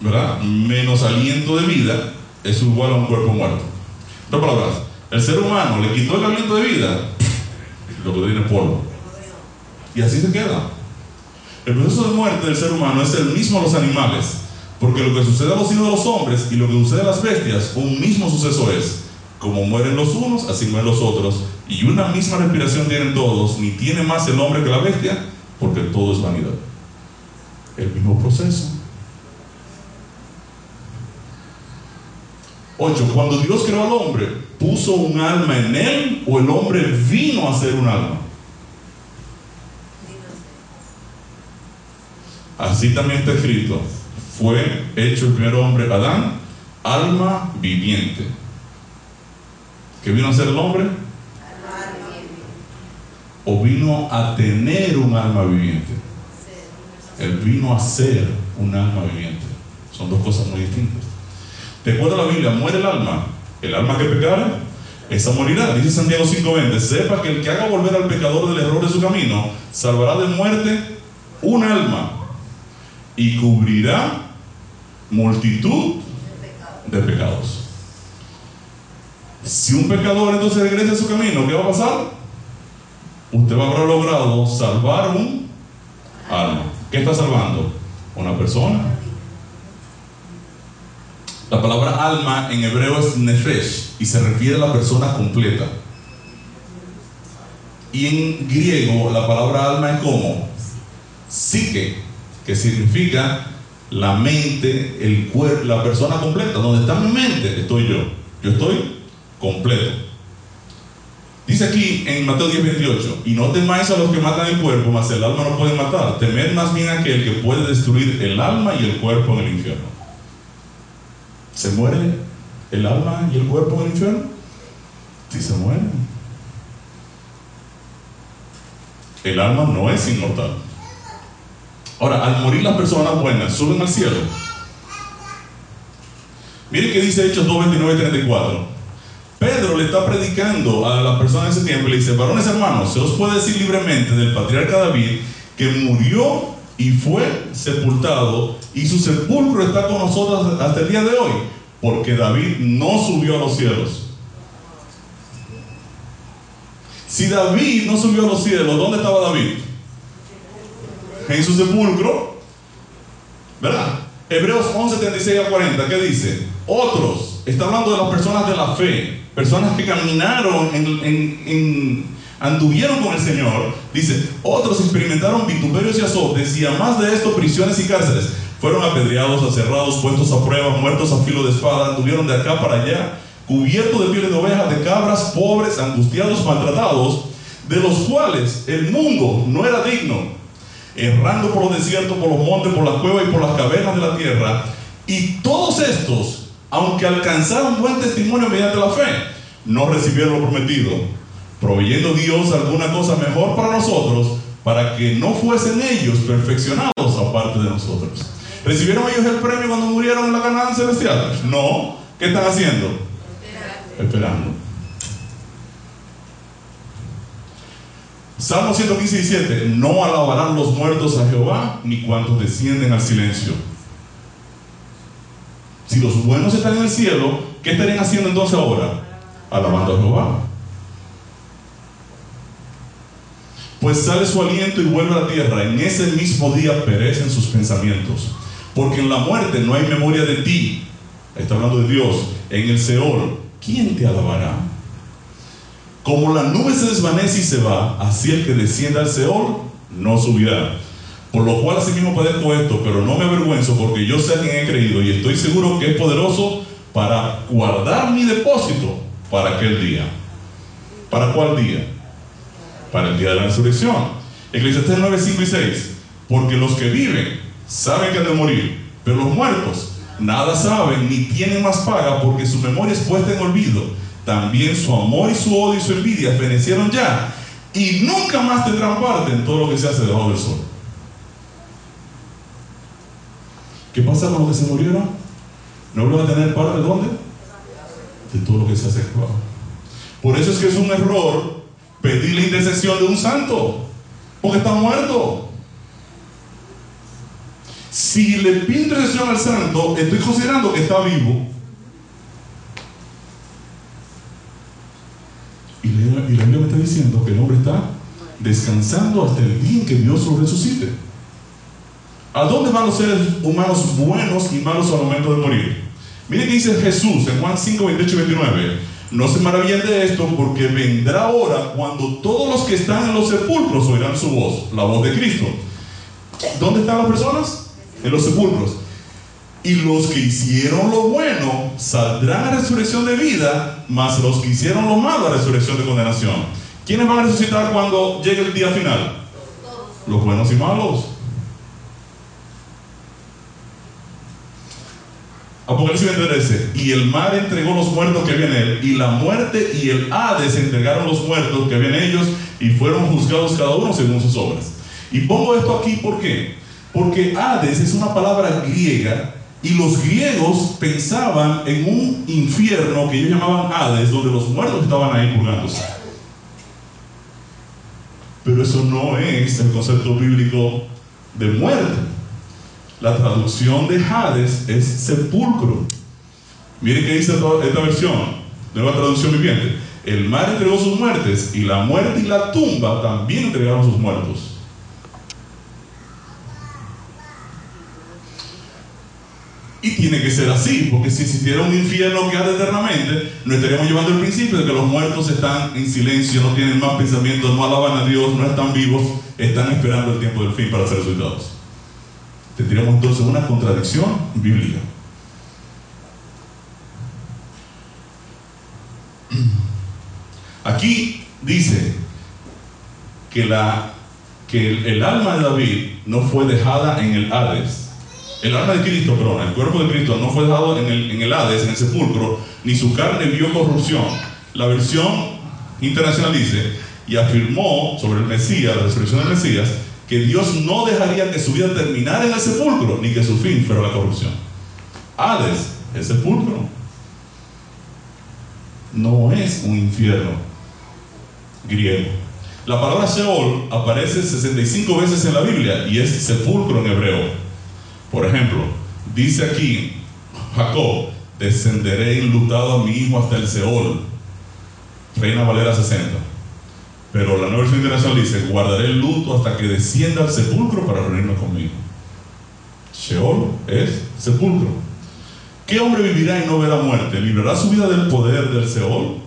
¿verdad? Menos aliento de vida es igual a un cuerpo muerto. En palabras, el ser humano le quitó el aliento de vida, lo que tiene polvo. Y así se queda. El proceso de muerte del ser humano es el mismo a los animales, porque lo que sucede a los hijos de los hombres y lo que sucede a las bestias, un mismo suceso es. Como mueren los unos, así mueren los otros. Y una misma respiración tienen todos, ni tiene más el hombre que la bestia, porque todo es vanidad. El mismo proceso. 8. Cuando Dios creó al hombre, ¿puso un alma en él o el hombre vino a ser un alma? Así también está escrito. Fue hecho el primer hombre, Adán, alma viviente. ¿Qué vino a ser el hombre? ¿O vino a tener un alma viviente? Él vino a ser un alma viviente. Son dos cosas muy distintas. ¿Te acuerdas la Biblia? Muere el alma. El alma que pecare, esa morirá. Dice Santiago 5:20. Sepa que el que haga volver al pecador del error de su camino, salvará de muerte un alma y cubrirá multitud de pecados. Si un pecador entonces regresa a su camino, ¿qué va a pasar? Usted haber logrado salvar un alma. ¿Qué está salvando? Una persona la palabra alma en hebreo es nefesh y se refiere a la persona completa. Y en griego la palabra alma es como psique, que significa la mente, el cuerpo, la persona completa. Donde está mi mente, estoy yo. Yo estoy completo. Dice aquí en Mateo 10, 28, y no temáis a los que matan el cuerpo, mas el alma no puede matar. Temed más bien a aquel que puede destruir el alma y el cuerpo en el infierno. ¿Se muere el alma y el cuerpo en el infierno? Sí se muere. El alma no es inmortal. Ahora, al morir las personas buenas, suben al cielo. Mire que dice Hechos 2, 29 y 34. Pedro le está predicando a las personas de ese tiempo y le dice, varones hermanos, se os puede decir libremente del patriarca David que murió y fue sepultado y su sepulcro está con nosotros hasta el día de hoy, porque David no subió a los cielos. Si David no subió a los cielos, ¿dónde estaba David? En su sepulcro. ¿Verdad? Hebreos 11, 36 a 40, ¿qué dice? Otros, está hablando de las personas de la fe, personas que caminaron anduvieron con el Señor, dice, otros experimentaron vituperios y azotes y además de esto prisiones y cárceles. Fueron apedreados, aserrados, puestos a prueba, muertos a filo de espada, anduvieron de acá para allá, cubiertos de pieles de ovejas, de cabras, pobres, angustiados, maltratados, de los cuales el mundo no era digno, errando por los desiertos, por los montes, por las cuevas y por las cavernas de la tierra. Y todos estos, aunque alcanzaron buen testimonio mediante la fe, no recibieron lo prometido proveyendo Dios alguna cosa mejor para nosotros, para que no fuesen ellos perfeccionados aparte de nosotros. ¿Recibieron ellos el premio cuando murieron en la Canaán celestial? No. ¿Qué están haciendo? Esperando. Salmo 115, 17. No alabarán los muertos a Jehová, ni cuantos descienden al silencio. Si los buenos están en el cielo, ¿qué estarían haciendo entonces ahora? Alabando a Jehová. pues sale su aliento y vuelve a la tierra. En ese mismo día perecen sus pensamientos. porque en la muerte no hay memoria de ti. Está hablando de Dios. En el Seol, ¿quién te alabará? Como la nube se desvanece y se va, así el que descienda al Seol no subirá. Por lo cual asimismo padezco esto, pero no me avergüenzo porque yo sé a quien he creído y estoy seguro que es poderoso para guardar mi depósito para aquel día. ¿Para cuál día? Para el día de la resurrección. Eclesiastés 9, 5 y 6. Porque los que viven saben que han de morir, pero los muertos nada saben ni tienen más paga porque su memoria es puesta en olvido. También su amor y su odio y su envidia fenecieron ya y nunca más tendrán parte en todo lo que se hace debajo del sol. ¿Qué pasa con los que se murieron? ¿No van a tener parte de dónde? De todo lo que se hace debajo. Por eso es que es un error pedir la intercesión de un santo, porque está muerto. Si le pido intercesión al santo, estoy considerando que está vivo. Y la Biblia me está diciendo que el hombre está descansando hasta el día en que Dios lo resucite. ¿A dónde van los seres humanos buenos y malos al momento de morir? Mire que dice Jesús en Juan 5, 28 y 29. No se maravillen de esto porque vendrá hora cuando todos los que están en los sepulcros oirán su voz, la voz de Cristo. ¿Dónde están las personas? En los sepulcros. Y los que hicieron lo bueno saldrán a resurrección de vida, mas los que hicieron lo malo a resurrección de condenación. ¿Quiénes van a resucitar cuando llegue el día final? Los buenos y malos. Apocalipsis 13. Y el mar entregó los muertos que había en él, y la muerte y el Hades entregaron los muertos que había en ellos, y fueron juzgados cada uno según sus obras. Y pongo esto aquí, ¿por qué? Porque Hades es una palabra griega, y los griegos pensaban en un infierno que ellos llamaban Hades, donde los muertos estaban ahí purgándose. Pero eso no es el concepto bíblico de muerte. La traducción de Hades es sepulcro. Miren qué dice esta versión, nueva traducción viviente. El mar entregó sus muertes y la muerte y la tumba también entregaron sus muertos. Y tiene que ser así, porque si existiera un infierno que arde eternamente, no estaríamos llevando el principio de que los muertos están en silencio, no tienen más pensamientos, no alaban a Dios, no están vivos, están esperando el tiempo del fin para ser resucitados. Tendríamos entonces una contradicción bíblica. Aquí dice que, la, que el, alma de David no fue dejada en el Hades. El alma de Cristo, perdón, el cuerpo de Cristo no fue dejado en el, en el Hades, en el sepulcro, ni su carne vio corrupción. La versión internacional dice, y afirmó sobre el Mesías, la resurrección del Mesías, que Dios no dejaría que su vida terminara en el sepulcro, ni que su fin fuera la corrupción. Hades, el sepulcro, no es un infierno griego. La palabra Sheol aparece 65 veces en la Biblia y es sepulcro en hebreo. Por ejemplo, dice aquí Jacob, descenderé enlutado a mi hijo hasta el Seol. Reina Valera 60. Pero la nueva versión internacional dice, guardaré el luto hasta que descienda al sepulcro para reunirme conmigo. Sheol es sepulcro. ¿Qué hombre vivirá y no verá muerte? ¿Librará su vida del poder del Seol?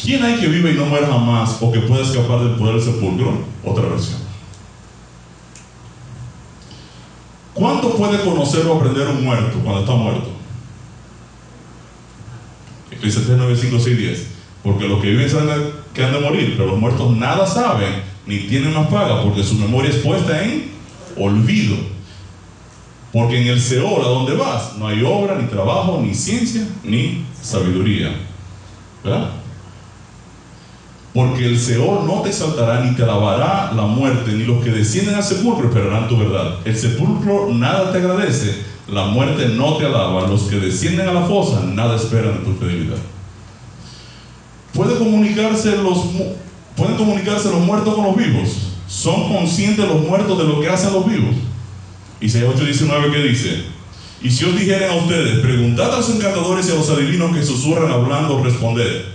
¿Quién hay que vive y no muera jamás o que pueda escapar del poder del sepulcro? Otra versión. ¿Cuánto puede conocer o aprender un muerto cuando está muerto? Eclesiastes 9, 5, 6, 10. Porque los que viven saben que han de morir, pero los muertos nada saben ni tienen más paga porque su memoria es puesta en olvido. Porque en el Seol, a donde vas, no hay obra, ni trabajo, ni ciencia, ni sabiduría. ¿Verdad? Porque el Seol no te exaltará ni te alabará la muerte, ni los que descienden al sepulcro esperarán tu verdad. El sepulcro nada te agradece, la muerte no te alaba, los que descienden a la fosa nada esperan de tu fidelidad. ¿Puede comunicarse los, ¿Pueden comunicarse los muertos con los vivos? ¿Son conscientes los muertos de lo que hacen los vivos? Isaías 8:19 que dice, y si os dijeren a ustedes, preguntad a los encantadores y a los adivinos que susurran hablando, responded,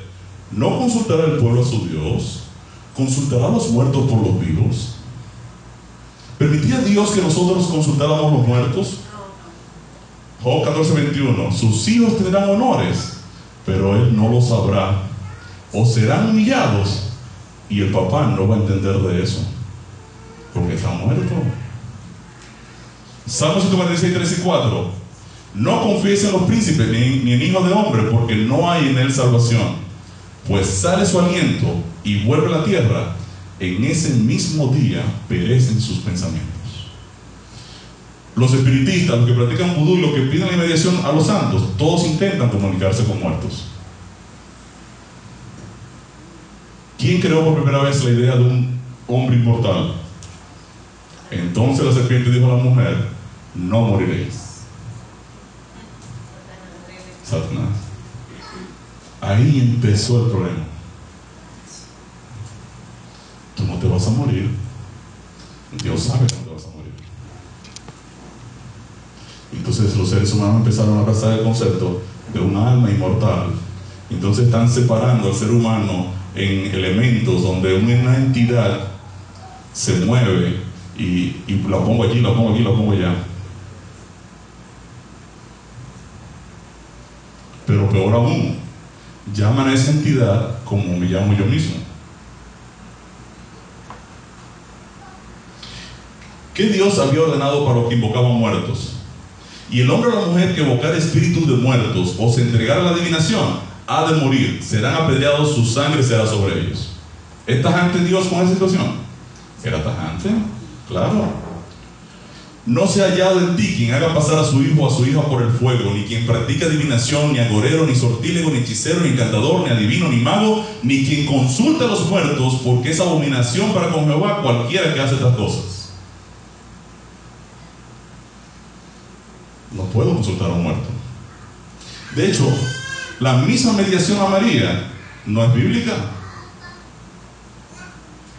¿no consultará el pueblo a su Dios? ¿Consultará a los muertos por los vivos? ¿Permitía Dios que nosotros consultáramos los muertos? Job 14:21, sus hijos tendrán honores, pero él no lo sabrá, o serán humillados, y el papá no va a entender de eso, porque está muerto. Salmo 146, 3 y 4, no confíes en los príncipes ni, en hijos de hombre, porque no hay en él salvación, pues sale su aliento y vuelve a la tierra, en ese mismo día perecen sus pensamientos. Los espiritistas, los que practican vudú y los que piden la inmediación a los santos, todos intentan comunicarse con muertos. ¿Quién creó por primera vez la idea de un hombre inmortal? Entonces la serpiente dijo a la mujer, no moriréis. Satanás. Ahí empezó el problema. Tú no te vas a morir. Dios sabe que no te vas a morir. Entonces los seres humanos empezaron a abrazar el concepto de un alma inmortal. Entonces están separando al ser humano en elementos donde una entidad se mueve y, la pongo allí, la pongo aquí, la pongo allá. Pero peor aún, llaman a esa entidad como me llamo yo mismo. ¿Qué Dios había ordenado para los que invocaban muertos? Y el hombre o la mujer que evocar espíritus de muertos o se entregara a la adivinación, ha de morir, serán apedreados, su sangre será sobre ellos. ¿Es tajante Dios con esa situación? ¿Era tajante? Claro. No se ha hallado en ti quien haga pasar a su hijo o a su hija por el fuego, ni quien practique adivinación, ni agorero, ni sortílego, ni hechicero, ni encantador, ni adivino, ni mago, ni quien consulte a los muertos, porque es abominación para con Jehová cualquiera que hace estas cosas. No puedo consultar a un muerto. De hecho, la misma mediación a María no es bíblica.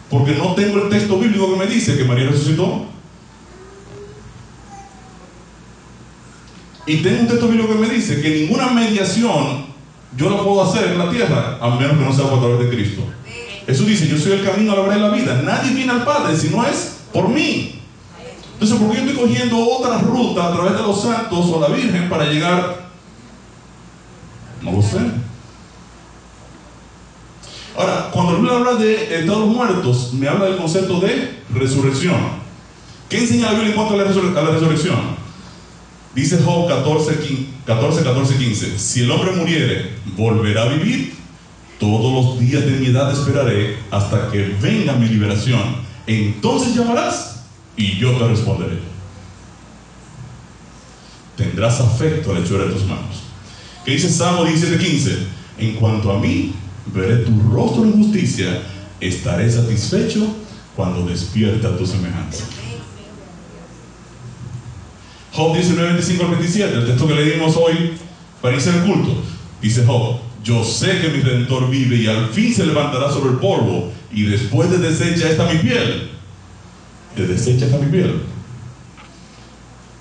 Porque no tengo el texto bíblico que me dice que María resucitó. Y tengo un texto bíblico que me dice que ninguna mediación yo la puedo hacer en la tierra, a menos que no sea por través de Cristo. Eso dice, yo soy el camino, la verdad y la vida. Nadie viene al Padre si no es por mí. Entonces, ¿por qué yo estoy cogiendo otra ruta a través de los santos o la Virgen para llegar? No lo sé. Ahora, cuando Biblia habla de de los muertos, me habla del concepto de resurrección. ¿Qué enseña la Biblia en cuanto a la, resurrección? Dice Job 14, 14, 14, 15. Si el hombre muriere, volverá a vivir. Todos los días de mi edad esperaré hasta que venga mi liberación. Entonces llamarás y yo te responderé. Tendrás afecto a la hechura de tus manos. ¿Qué dice Salmo 17:15? En cuanto a mí, veré tu rostro en justicia, estaré satisfecho cuando despierta tu semejanza. Job 19, 25 al 27, el texto que leímos hoy para iniciar el culto. Dice Job, yo sé que mi redentor vive y al fin se levantará sobre el polvo y después de deshecha esta mi piel, de deshecha esta mi piel.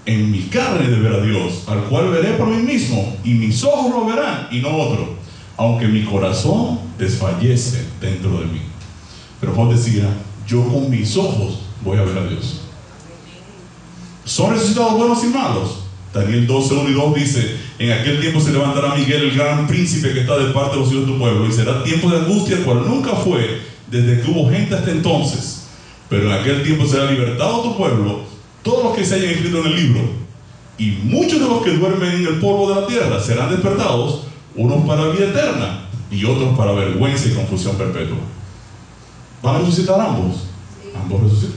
En mi carne de ver a Dios, al cual veré por mí mismo, y mis ojos lo verán y no otro, aunque mi corazón desfallece dentro de mí. Pero Job decía, yo con mis ojos voy a ver a Dios. ¿Son resucitados buenos y malos? Daniel 12, 1 y 2 dice, en aquel tiempo se levantará Miguel, el gran príncipe que está de parte de los hijos de tu pueblo, y será tiempo de angustia, cual nunca fue desde que hubo gente hasta entonces. Pero en aquel tiempo será libertado tu pueblo, todos los que se hayan escrito en el libro, y muchos de los que duermen en el polvo de la tierra serán despertados, unos para vida eterna y otros para vergüenza y confusión perpetua. ¿Van a resucitar ambos? Ambos resucitan.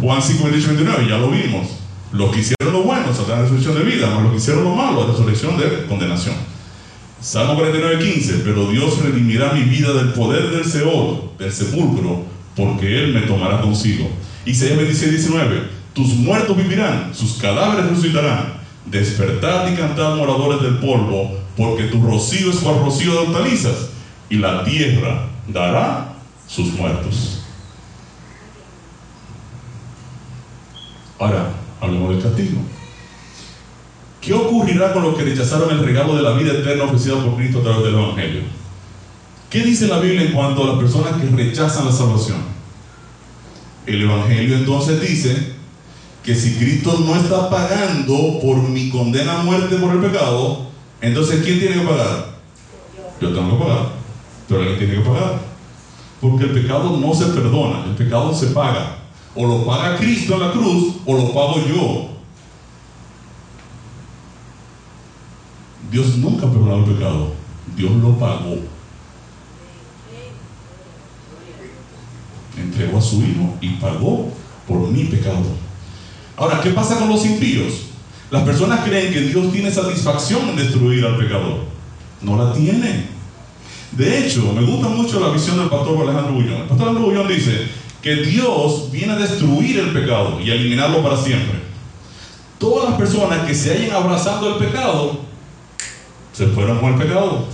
Juan 5, 28, 29, ya lo vimos. Los que hicieron lo bueno saldrán resurrección de vida, mas los que hicieron lo malo, resurrección de condenación. Salmo 49, 15, pero Dios redimirá mi vida del poder del Seol, del sepulcro, porque Él me tomará consigo. Isaías 26, 19, tus muertos vivirán, sus cadáveres resucitarán. Despertad y cantad moradores del polvo, porque tu rocío es cual rocío de hortalizas, y la tierra dará sus muertos. Ahora, hablemos del castigo. ¿Qué ocurrirá con los que rechazaron el regalo de la vida eterna ofrecida por Cristo a través del Evangelio? ¿Qué dice la Biblia en cuanto a las personas que rechazan la salvación? El Evangelio entonces dice que si Cristo no está pagando por mi condena a muerte por el pecado, entonces ¿quién tiene que pagar? Yo tengo que pagar, pero alguien tiene que pagar. Porque el pecado no se perdona, el pecado se paga. O lo paga Cristo en la cruz o lo pago yo. Dios nunca perdonó el pecado, Dios lo pagó. Entregó a su Hijo y pagó por mi pecado. Ahora, ¿qué pasa con los impíos? Las personas creen que Dios tiene satisfacción en destruir al pecador. No la tiene. De hecho, me gusta mucho la visión del pastor Alejandro Bullón. El pastor Alejandro Bullón dice que Dios viene a destruir el pecado y a eliminarlo para siempre. Todas las personas que se hayan abrazando el pecado se fueron con el pecado.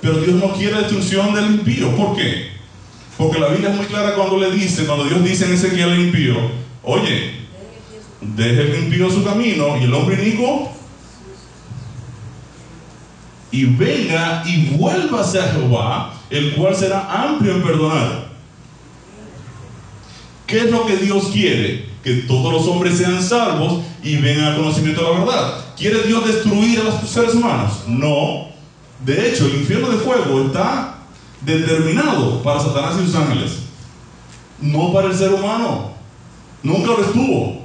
Pero Dios no quiere destrucción del impío. ¿Por qué? Porque la Biblia es muy clara cuando le dice, cuando Dios dice en Ezequiel al impío, oye, deje el impío su camino y el hombre inico y venga y vuélvase a Jehová, el cual será amplio en perdonar. ¿Qué es lo que Dios quiere? Que todos los hombres sean salvos y vengan al conocimiento de la verdad. ¿Quiere Dios destruir a los seres humanos? No. De hecho, el infierno de fuego está determinado para Satanás y sus ángeles, no para el ser humano. Nunca lo estuvo.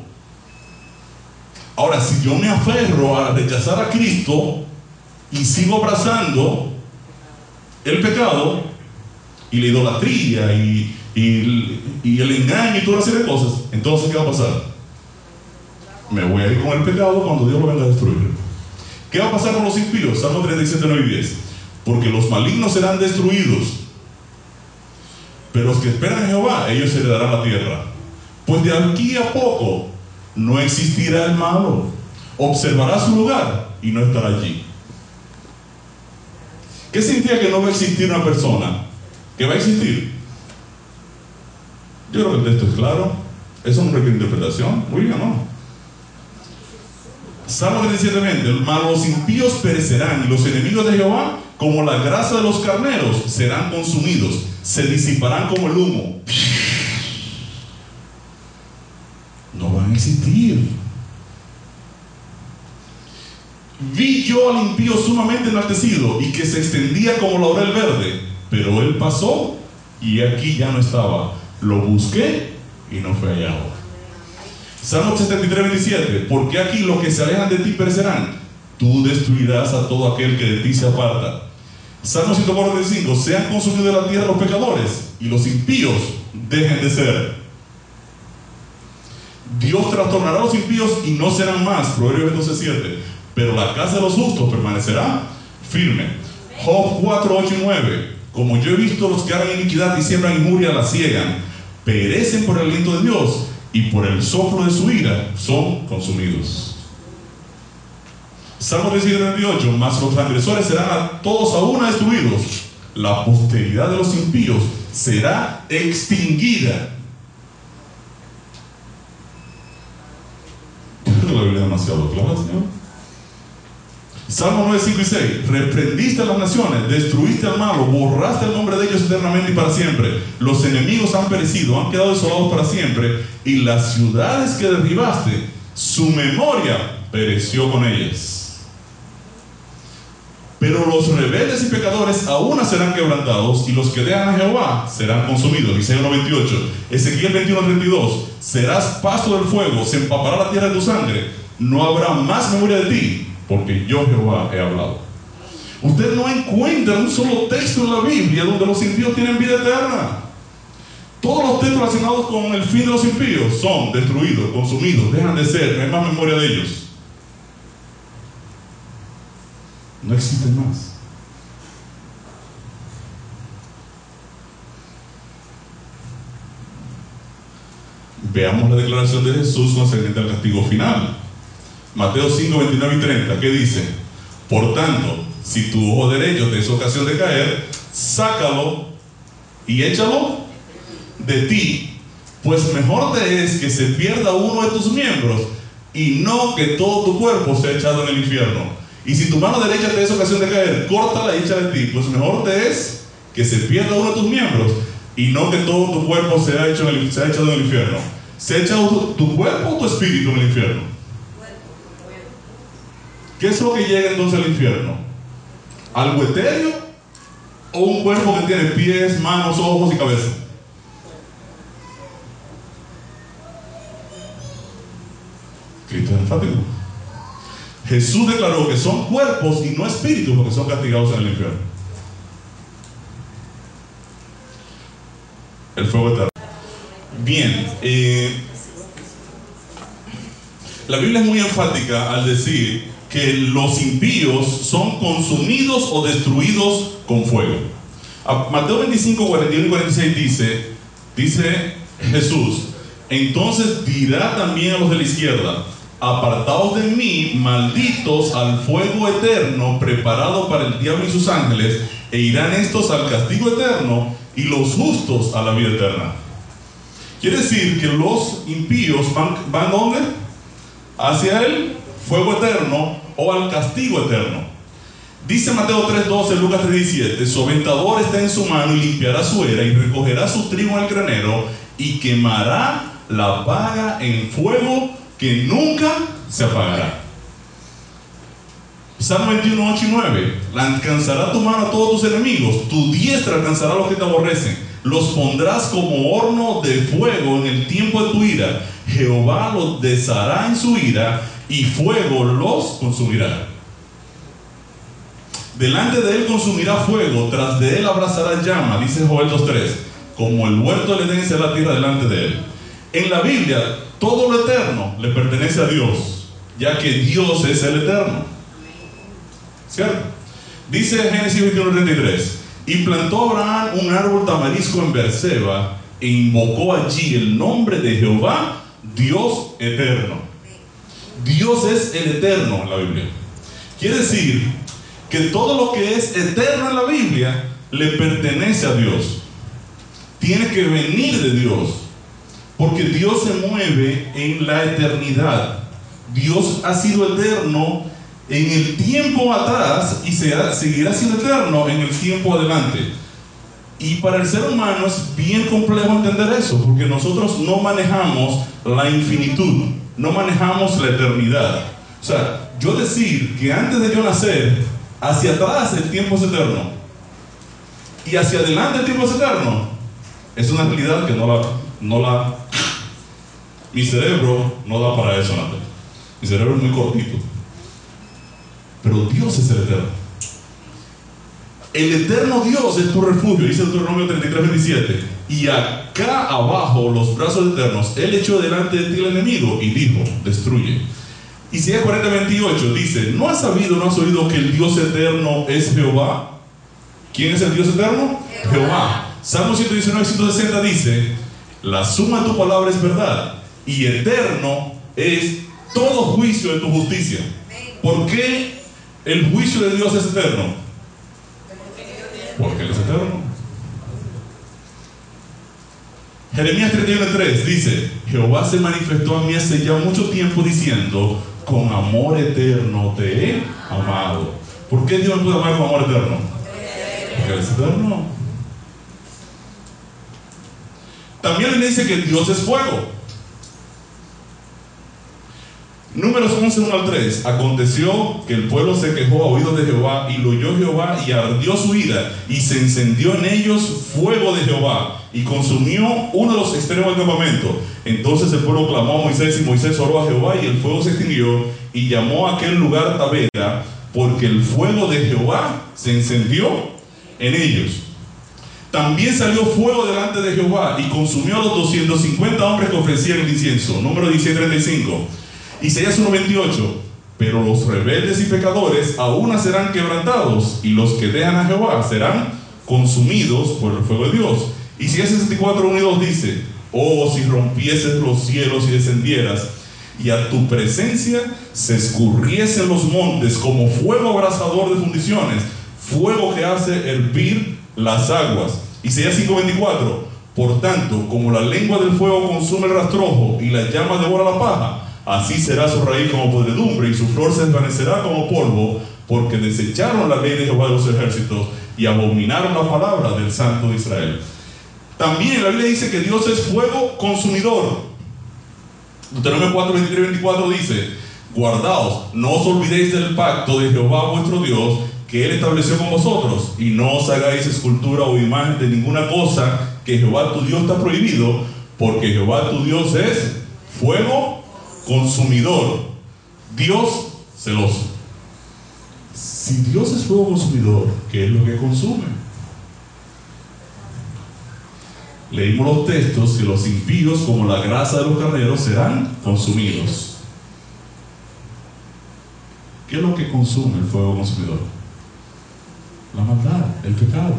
Ahora, si yo me aferro a rechazar a Cristo y sigo abrazando el pecado y la idolatría y, el engaño y toda una cosas, entonces ¿qué va a pasar? Me voy a ir con el pecado cuando Dios lo venga a destruir. ¿Qué va a pasar con los impíos? Salmo 37, 9 y 10. Porque los malignos serán destruidos. Pero los que esperan a Jehová, ellos se heredarán la tierra. Pues de aquí a poco no existirá el malo. Observará su lugar y no estará allí. ¿Qué significa que no va a existir una persona? ¿Que va a existir? Yo creo que el texto es claro. Eso no requiere interpretación. Oiga, no. Salmo 37, los impíos perecerán y los enemigos de Jehová, como la grasa de los carneros, serán consumidos, se disiparán como el humo. No van a existir. Vi yo al impío sumamente enaltecido y que se extendía como laurel verde, pero él pasó y aquí ya no estaba. Lo busqué y no fue hallado. Salmo 73, 27. Porque aquí los que se alejan de ti perecerán. Tú destruirás a todo aquel que de ti se aparta. Salmo 145. Sean consumidos de la tierra los pecadores y los impíos dejen de ser. Dios trastornará a los impíos y no serán más. Proverbios 12, 7. Pero la casa de los justos permanecerá firme. Job 4, 8 y 9. Como yo he visto los que harán iniquidad y siembran injuria la ciegan, perecen por el aliento de Dios y por el soplo de su ira son consumidos. Salmo 38, mas los transgresores serán a todos a una destruidos, la posteridad de los impíos será extinguida. La Biblia demasiado clara, Señor. Salmo 9, 5 y 6. Reprendiste a las naciones, destruiste al malo, borraste el nombre de ellos eternamente y para siempre. Los enemigos han perecido, han quedado desolados para siempre. Y las ciudades que derribaste, su memoria pereció con ellas. Pero los rebeldes y pecadores aún serán quebrantados y los que dejan a Jehová serán consumidos. Isaías 98. Ezequiel 21, 32. Serás pasto del fuego, se empapará la tierra de tu sangre. No habrá más memoria de ti porque yo Jehová he hablado. Usted no encuentra un solo texto en la Biblia donde los impíos tienen vida eterna. Todos los textos relacionados con el fin de los impíos son destruidos, consumidos, dejan de ser, no hay más memoria de ellos. No existen más. Veamos la declaración de Jesús concerniente al castigo final. Mateo 5, 29 y 30, ¿qué dice? Por tanto, si tu ojo derecho te es ocasión de caer, sácalo y échalo de ti, pues mejor te es que se pierda uno de tus miembros y no que todo tu cuerpo sea echado en el infierno. Y si tu mano derecha te es ocasión de caer, córtala y echa de ti, pues mejor te es que se pierda uno de tus miembros y no que todo tu cuerpo sea, hecho en el, echado en el infierno. ¿Se echa tu, tu cuerpo o tu espíritu en el infierno? ¿Qué es lo que llega entonces al infierno? ¿Algo etéreo o un cuerpo que tiene pies, manos, ojos y cabeza? Cristo es enfático. Jesús declaró que son cuerpos y no espíritus porque son castigados en el infierno. El fuego eterno. Bien, eh, la Biblia es muy enfática al decir que los impíos son consumidos o destruidos con fuego. Mateo 25, 41 y 46 dice, dice Jesús, entonces dirá también a los de la izquierda, apartados de mí, malditos al fuego eterno preparado para el diablo y sus ángeles, e irán estos al castigo eterno y los justos a la vida eterna. Quiere decir que los impíos van, van ¿dónde? Hacia el fuego eterno o al castigo eterno. Dice Mateo 3:12, Lucas 3:17, su aventador está en su mano y limpiará su era y recogerá su trigo en el granero y quemará la paga en fuego que nunca se apagará. Salmo 21, 8 y 9. Alcanzará tu mano a todos tus enemigos, tu diestra alcanzará a los que te aborrecen. Los pondrás como horno de fuego en el tiempo de tu ira. Jehová los deshará en su ira y fuego los consumirá. Delante de él consumirá fuego, tras de él abrazará llama, dice Joel 2.3, como el huerto del Edén será la tierra delante de él. En la Biblia, todo lo eterno le pertenece a Dios, ya que Dios es el eterno. ¿Cierto? Dice Génesis 21.33, y plantó Abraham un árbol tamarisco en Berseba e invocó allí el nombre de Jehová, Dios eterno. Dios es el eterno en la Biblia. Quiere decir que todo lo que es eterno en la Biblia le pertenece a Dios. Tiene que venir de Dios. Porque Dios se mueve en la eternidad. Dios ha sido eterno en el tiempo atrás y seguirá siendo eterno en el tiempo adelante. Y para el ser humano es bien complejo entender eso, porque nosotros no manejamos la infinitud, no manejamos la eternidad. O sea, yo decir que antes de yo nacer, hacia atrás el tiempo es eterno y hacia adelante el tiempo es eterno, es una realidad que no la, no la, mi cerebro no da para eso, Natalie. Mi cerebro es muy cortito. Pero Dios es el eterno. El eterno Dios es tu refugio, dice Deuteronomio 33, 27. Y acá abajo, los brazos eternos, Él echó delante de ti el enemigo y dijo, destruye. Isaías 40, 28 dice, ¿no has sabido, no has oído que el Dios eterno es Jehová? ¿Quién es el Dios eterno? Jehová. Salmo 119, 160 dice, la suma de tu palabra es verdad y eterno es todo juicio de tu justicia. ¿Por qué el juicio de Dios es eterno? Porque Él es eterno. Jeremías 31.3 dice, Jehová se manifestó a mí hace ya mucho tiempo diciendo, con amor eterno te he amado. ¿Por qué Dios me puede amar con amor eterno? Porque Él es eterno. También le dice que Dios es fuego. Números 11, 1 al 3. Aconteció que el pueblo se quejó a oídos de Jehová y lo oyó Jehová y ardió su ira y se encendió en ellos fuego de Jehová y consumió uno de los extremos del campamento. Entonces el pueblo clamó a Moisés y Moisés oró a Jehová y el fuego se extinguió y llamó a aquel lugar Tabera porque el fuego de Jehová se encendió en ellos. También salió fuego delante de Jehová y consumió a los 250 hombres que ofrecían el incienso. Número 1635. Isaías 1:28, pero los rebeldes y pecadores aún serán quebrantados y los que dejan a Jehová serán consumidos por el fuego de Dios. Isaías 64, 1 y 2 dice, oh si rompieses los cielos y descendieras y a tu presencia se escurriesen los montes como fuego abrasador de fundiciones, fuego que hace hervir las aguas. Isaías 5:24, por tanto, como la lengua del fuego consume el rastrojo y la llama devora la paja, Así será su raíz como podredumbre y su flor se desvanecerá como polvo, porque desecharon la ley de Jehová de los ejércitos y abominaron la palabra del Santo de Israel. También la Biblia dice que Dios es fuego consumidor. Deuteronomio 4, 23 y 24 dice, guardaos, no os olvidéis del pacto de Jehová vuestro Dios, que Él estableció con vosotros, y no os hagáis escultura o imagen de ninguna cosa que Jehová tu Dios está prohibido, porque Jehová tu Dios es fuego consumidor, Dios celoso. Si Dios es fuego consumidor, ¿qué es lo que consume? Leímos los textos que los impíos, como la grasa de los carneros, serán consumidos. ¿Qué es lo que consume el fuego consumidor? La maldad, el pecado.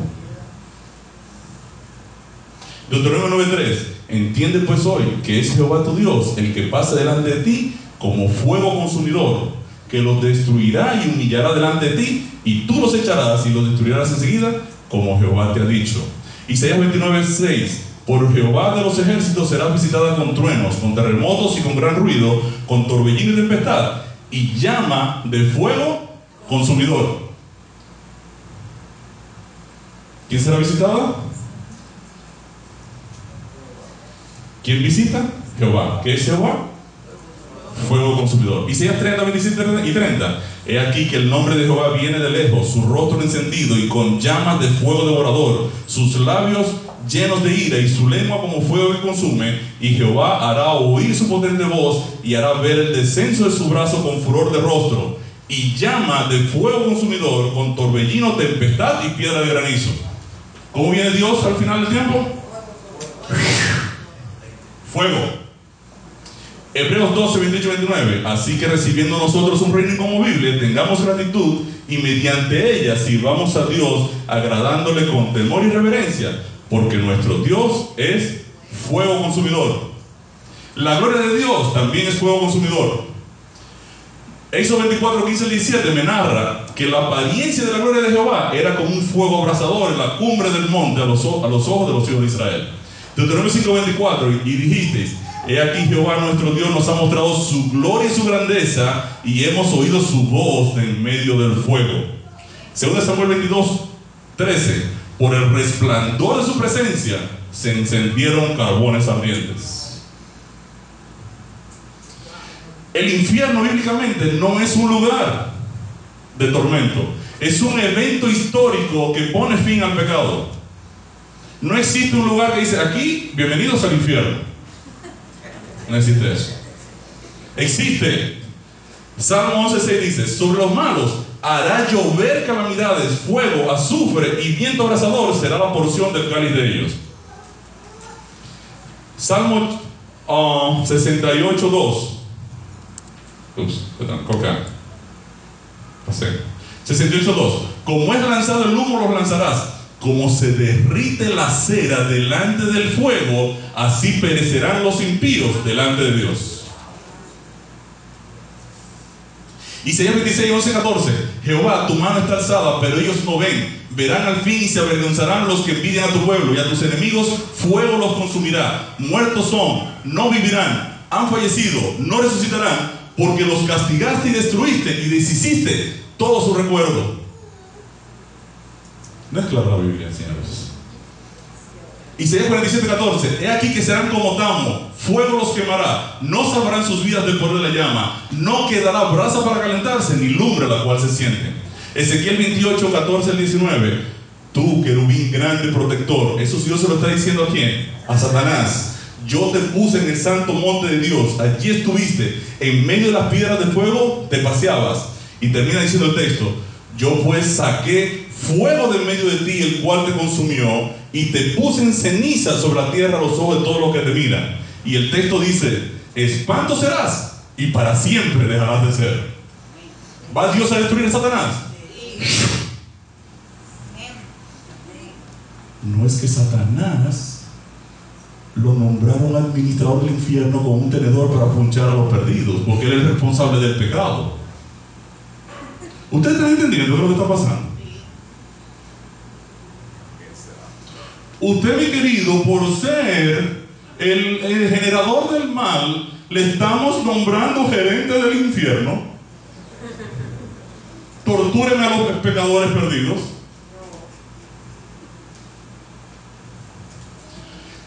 Deuteronomio 9:3. Entiende pues hoy que es Jehová tu Dios el que pasa delante de ti como fuego consumidor, que los destruirá y humillará delante de ti, y tú los echarás y los destruirás enseguida, como Jehová te ha dicho. Isaías 29:6. Por Jehová de los ejércitos será visitada con truenos, con terremotos y con gran ruido, con torbellino y tempestad, y llama de fuego consumidor. ¿Quién será visitada? ¿Quién visita? Jehová. ¿Qué es Jehová? Fuego consumidor. Isaías 30, 27 y 30. He aquí que el nombre de Jehová viene de lejos, su rostro encendido y con llamas de fuego devorador, sus labios llenos de ira y su lengua como fuego que consume, y Jehová hará oír su potente voz y hará ver el descenso de su brazo con furor de rostro, y llama de fuego consumidor con torbellino, tempestad y piedra de granizo. ¿Cómo viene Dios al final del tiempo? Fuego. Hebreos 12, 28 29. Así que recibiendo nosotros un reino inconmovible, tengamos gratitud y mediante ella sirvamos a Dios agradándole con temor y reverencia, porque nuestro Dios es fuego consumidor. La gloria de Dios también es fuego consumidor. Éxodo 24, 15 17 me narra que la apariencia de la gloria de Jehová era como un fuego abrasador en la cumbre del monte a los, a los ojos de los hijos de Israel. Deuteronomio 5, 24, y, y dijisteis, He aquí Jehová nuestro Dios nos ha mostrado su gloria y su grandeza y hemos oído su voz en medio del fuego. Según Samuel 22, 13, por el resplandor de su presencia se encendieron carbones ardientes. El infierno bíblicamente no es un lugar de tormento, es un evento histórico que pone fin al pecado. No existe un lugar que dice aquí, bienvenidos al infierno. No existe eso. Existe. Salmo 11.6 dice, sobre los malos hará llover calamidades, fuego, azufre y viento abrasador será la porción del cáliz de ellos. Salmo 68.2. Ups, perdón, coca. Pasé. 68.2. Como es lanzado el humo, los lanzarás. Como se derrite la cera delante del fuego, así perecerán los impíos delante de Dios. Isaías 26, 11, 14. Jehová, tu mano está alzada, pero ellos no ven. Verán al fin y se avergonzarán los que envidian a tu pueblo y a tus enemigos, fuego los consumirá. Muertos son, no vivirán. Han fallecido, no resucitarán, porque los castigaste y destruiste y deshiciste todo su recuerdo. No es clara la Biblia, señores. Isaías 47, 14. He aquí que serán como tamo, fuego los quemará, no sabrán sus vidas del poder de la llama, no quedará brasa para calentarse, ni lumbre la cual se sienten. Ezequiel 28, 14 al 19. Tú, querubín grande protector, eso Dios se lo está diciendo a quién? A Satanás. Yo te puse en el santo monte de Dios, allí estuviste, en medio de las piedras de fuego te paseabas. Y termina diciendo el texto, yo pues saqué fuego de medio de ti, el cual te consumió, y te puse en ceniza sobre la tierra los ojos de todos los que te miran. Y el texto dice, espanto serás, y para siempre dejarás de ser. ¿Va Dios a destruir a Satanás? No es que Satanás lo nombraron administrador del infierno con un tenedor para punchar a los perdidos, porque él es responsable del pecado. ¿Ustedes están entendiendo lo que está pasando? Usted, mi querido, por ser el, generador del mal, le estamos nombrando gerente del infierno. Tortúreme a los pecadores perdidos.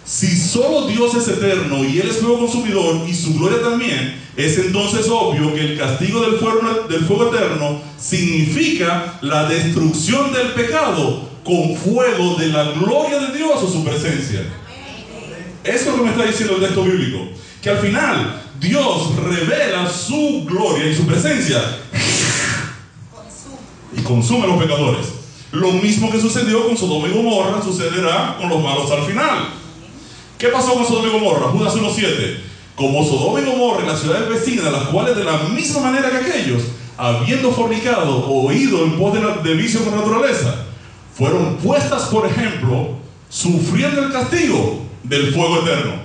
Si solo Dios es eterno y Él es fuego consumidor y su gloria también, es entonces obvio que el castigo del del fuego eterno significa la destrucción del pecado con fuego de la gloria de Dios o su presencia. Eso es lo que me está diciendo el texto bíblico. Que al final Dios revela su gloria y su presencia y consume a los pecadores. Lo mismo que sucedió con Sodoma y Gomorra sucederá con los malos al final. ¿Qué pasó con Sodoma y Gomorra? Judas 1.7. Como Sodoma y Gomorra y las ciudades vecinas, las cuales de la misma manera que aquellos, habiendo fornicado o oído en pos de, la, vicio con naturaleza, fueron puestas, por ejemplo, sufriendo el castigo del fuego eterno.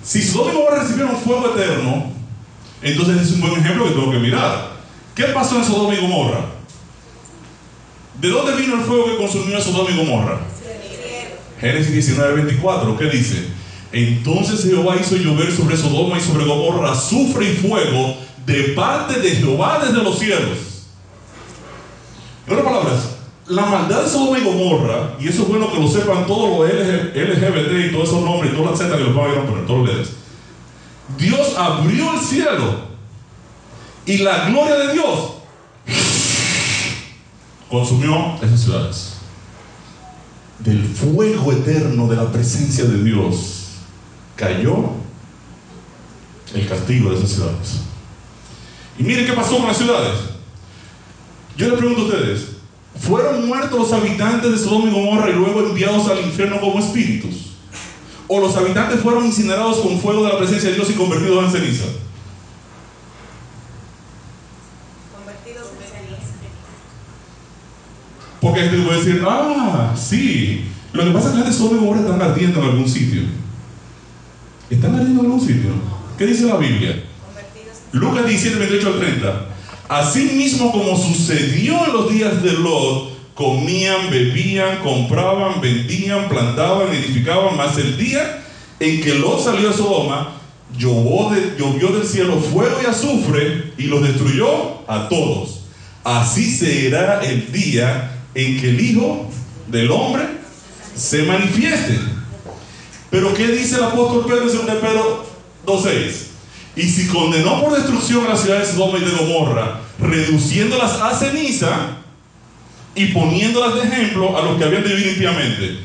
Si Sodoma y Gomorra recibieron fuego eterno, entonces es un buen ejemplo que tengo que mirar. ¿Qué pasó en Sodoma y Gomorra? ¿De dónde vino el fuego que consumió a Sodoma y Gomorra? Génesis 19, 24, ¿qué dice? Entonces Jehová hizo llover sobre Sodoma y sobre Gomorra azufre y fuego de parte de Jehová desde los cielos. En otras palabras, la maldad de Sodoma y Gomorra, y eso es bueno que lo sepan todos los LGBT y todos esos nombres y todas las Z que los van a poner, todos los Dios abrió el cielo y la gloria de Dios consumió esas ciudades. Del fuego eterno de la presencia de Dios cayó el castigo de esas ciudades. Y miren qué pasó con las ciudades. Yo les pregunto a ustedes, ¿fueron muertos los habitantes de Sodoma y Gomorra y luego enviados al infierno como espíritus? ¿O los habitantes fueron incinerados con fuego de la presencia de Dios y convertidos en ceniza? Porque este puede decir, ah, sí. Lo que pasa es que la gente Sodoma y Gomorra están ardiendo en algún sitio. ¿Están ardiendo en algún sitio? ¿Qué dice la Biblia? Lucas 17, 28 al 30. Así mismo como sucedió en los días de Lot, comían, bebían, compraban, vendían, plantaban, edificaban, más el día en que Lot salió a Sodoma, llovió del cielo fuego y azufre y los destruyó a todos. Así será el día en que el Hijo del Hombre se manifieste. Pero ¿qué dice el apóstol Pedro en 2 Pedro 2.6? Y si condenó por destrucción a las ciudades de Sodoma y de Gomorra, reduciéndolas a ceniza y poniéndolas de ejemplo a los que habían de vivir limpiamente,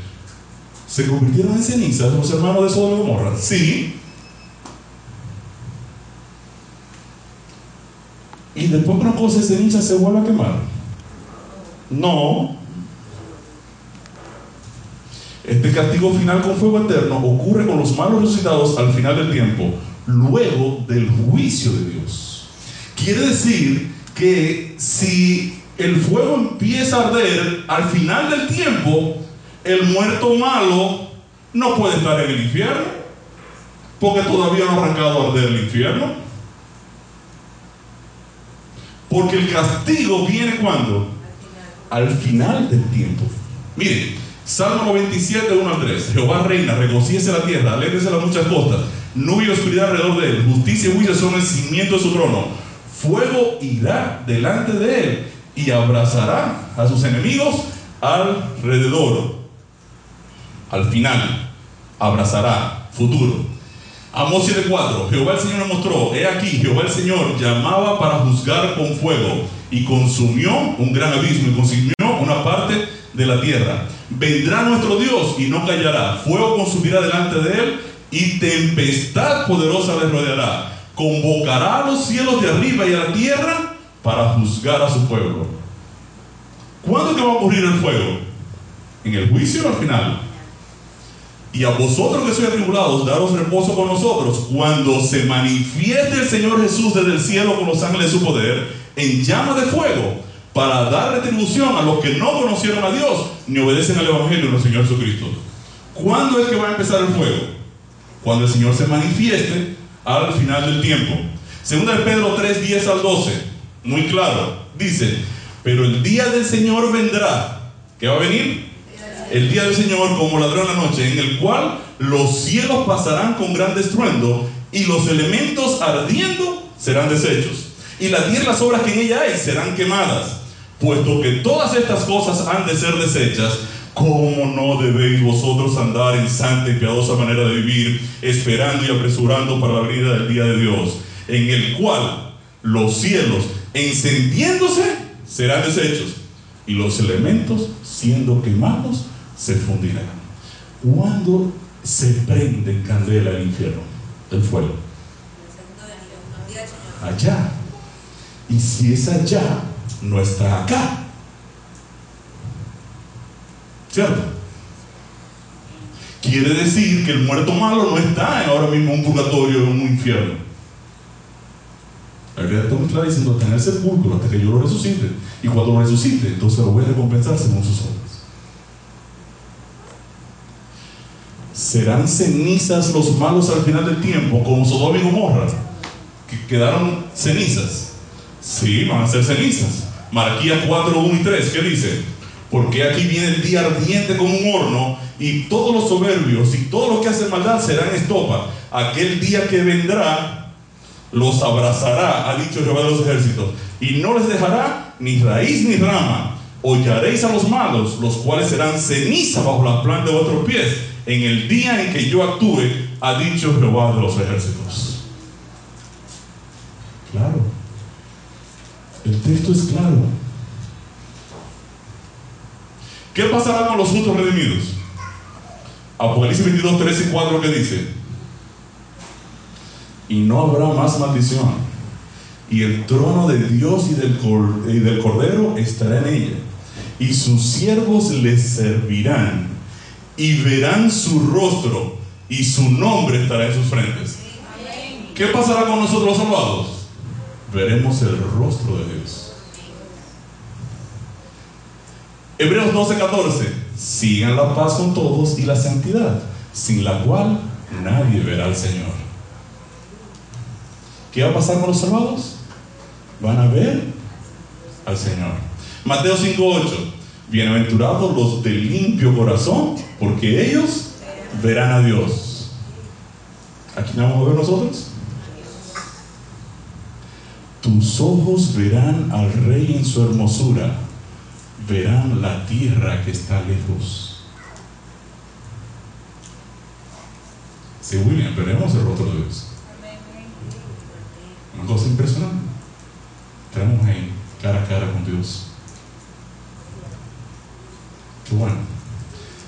¿se convirtieron en cenizas los hermanos de Sodoma y Gomorra? Sí. Y después que una cosa de ceniza se vuelve a quemar. No. Este castigo final con fuego eterno ocurre con los malos resucitados al final del tiempo, luego del juicio de Dios. Quiere decir que si el fuego empieza a arder al final del tiempo, el muerto malo no puede estar en el infierno, porque todavía no ha arrancado a arder el infierno. Porque el castigo viene cuando? Al final del tiempo. Miren, Salmo 97, 1 al 3. Jehová reina, regocíese la tierra, alégrese las muchas costas, nube y oscuridad alrededor de él, justicia y juicio son el cimiento de su trono. Fuego irá delante de él y abrazará a sus enemigos alrededor. Al final, abrazará, futuro. Amós 7:4, Jehová el Señor me mostró, he aquí, Jehová el Señor llamaba para juzgar con fuego y consumió un gran abismo y consumió una parte de la tierra. Vendrá nuestro Dios y no callará, fuego consumirá delante de él y tempestad poderosa le rodeará. Convocará a los cielos de arriba y a la tierra para juzgar a su pueblo. ¿Cuándo va a ocurrir el fuego? ¿En el juicio al final? Y a vosotros que sois atribulados, daros reposo con nosotros, cuando se manifieste el Señor Jesús desde el cielo con los ángeles de su poder, en llama de fuego, para dar retribución a los que no conocieron a Dios ni obedecen al Evangelio de nuestro Señor Jesucristo. ¿Cuándo es que va a empezar el fuego? Cuando el Señor se manifieste al final del tiempo. Segunda de Pedro 3, 10 al 12, muy claro, dice, pero el día del Señor vendrá. ¿Qué va a venir? El día del Señor como ladrón en la noche, en el cual los cielos pasarán con gran estruendo y los elementos ardiendo serán deshechos. Y la tierra las obras que en ella hay serán quemadas. Puesto que todas estas cosas han de ser deshechas, ¿Cómo no debéis vosotros andar en santa y piadosa manera de vivir, esperando y apresurando para la venida del día de Dios, en el cual los cielos, encendiéndose, serán deshechos, y los elementos, siendo quemados, se fundirán? ¿Cuándo se prende en candela el infierno, el fuego? Allá. Y si es allá, no está acá. ¿Cierto? Quiere decir que el muerto malo no está ahora mismo en un purgatorio o en un infierno. La Biblia está diciendo está en el sepulcro hasta que yo lo resucite. Y cuando lo resucite, entonces lo voy a recompensar según sus obras. Serán cenizas los malos al final del tiempo, como Sodoma y Gomorra, que quedaron cenizas. Sí, van a ser cenizas. Marquías 4, 1 y 3, ¿qué dice? Porque aquí viene el día ardiente como un horno y todos los soberbios y todos los que hacen maldad serán estopa. Aquel día que vendrá los abrazará, ha dicho Jehová de los ejércitos, y no les dejará ni raíz ni rama. Hollaréis a los malos, los cuales serán ceniza bajo la planta de vuestros pies, en el día en que yo actúe, ha dicho Jehová de los ejércitos. Claro. El texto es claro. ¿Qué pasará con los justos redimidos? Apocalipsis 22, 13 y 4 que dice, y no habrá más maldición, y el trono de Dios y del, y del Cordero estará en ella, y sus siervos les servirán, y verán su rostro, y su nombre estará en sus frentes. ¿Qué pasará con nosotros los salvados? Veremos el rostro de Dios. Hebreos 12, 14. Sigan la paz con todos y la santidad, sin la cual nadie verá al Señor. ¿Qué va a pasar con los salvados? Van a ver al Señor. Mateo 5, 8. Bienaventurados los de limpio corazón, porque ellos verán a Dios. ¿A quién vamos a ver nosotros? Tus ojos verán al Rey en su hermosura verán la tierra que está lejos. Sí, William, veremos el rostro de Dios. Una cosa impresionante. Estamos ahí, cara a cara con Dios. Qué bueno.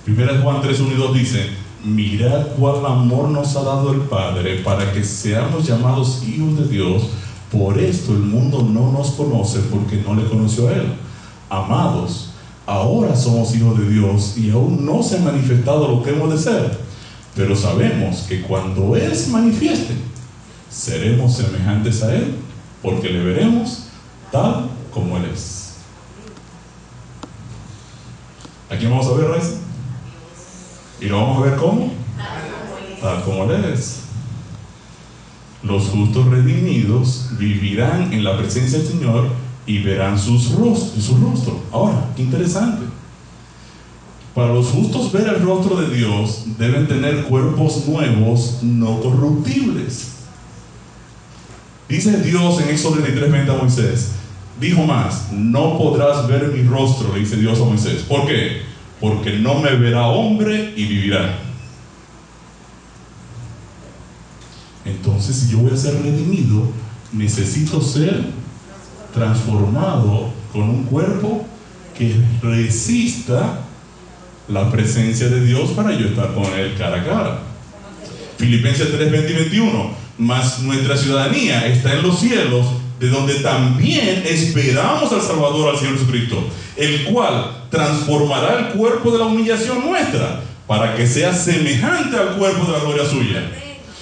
Primera Juan 3, 1 y 2 dice, mirad cuál amor nos ha dado el Padre para que seamos llamados hijos de Dios. Por esto el mundo no nos conoce porque no le conoció a Él amados, ahora somos hijos de Dios y aún no se ha manifestado lo que hemos de ser, pero sabemos que cuando Él se manifieste, seremos semejantes a Él, porque le veremos tal como Él es. Aquí vamos a ver, Raiza. Y lo vamos a ver cómo? Tal como Él es. Los justos redimidos vivirán en la presencia del Señor y verán sus rostros, su rostro. Ahora, interesante. Para los justos ver el rostro de Dios deben tener cuerpos nuevos, no corruptibles. Dice Dios en Éxodo 33, a Moisés, dijo más, no podrás ver mi rostro, le dice Dios a Moisés. ¿Por qué? Porque no me verá hombre y vivirá. Entonces, si yo voy a ser redimido, necesito ser transformado con un cuerpo que resista la presencia de Dios para yo estar con Él cara a cara. Filipenses 3, 20 y 21. Mas nuestra ciudadanía está en los cielos, de donde también esperamos al Salvador, al Señor Jesucristo, el cual transformará el cuerpo de la humillación nuestra, para que sea semejante al cuerpo de la gloria suya.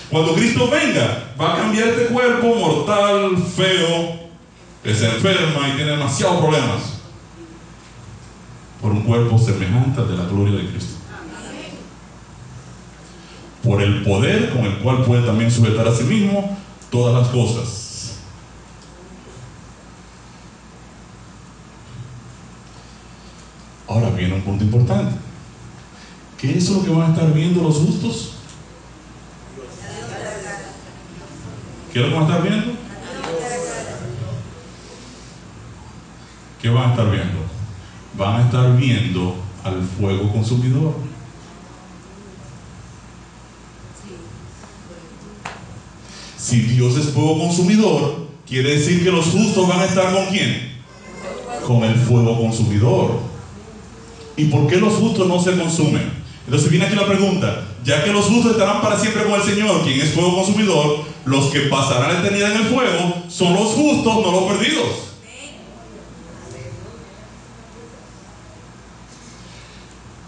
Cuando Cristo venga, va a cambiar este cuerpo mortal, feo, que se enferma y tiene demasiados problemas por un cuerpo semejante al de la gloria de Cristo. Por el poder con el cual puede también sujetar a sí mismo todas las cosas. Ahora viene un punto importante. ¿Qué es lo que van a estar viendo los justos? ¿Qué es lo que van a estar viendo? ¿Qué van a estar viendo? van a estar viendo al fuego consumidor. Si Dios es fuego consumidor, quiere decir que los justos van a estar con quién? Con el fuego consumidor. ¿Y por qué los justos no se consumen? Entonces viene aquí la pregunta, ya que los justos estarán para siempre con el Señor, quien es fuego consumidor, los que pasarán la eternidad en el fuego son los justos, no los perdidos.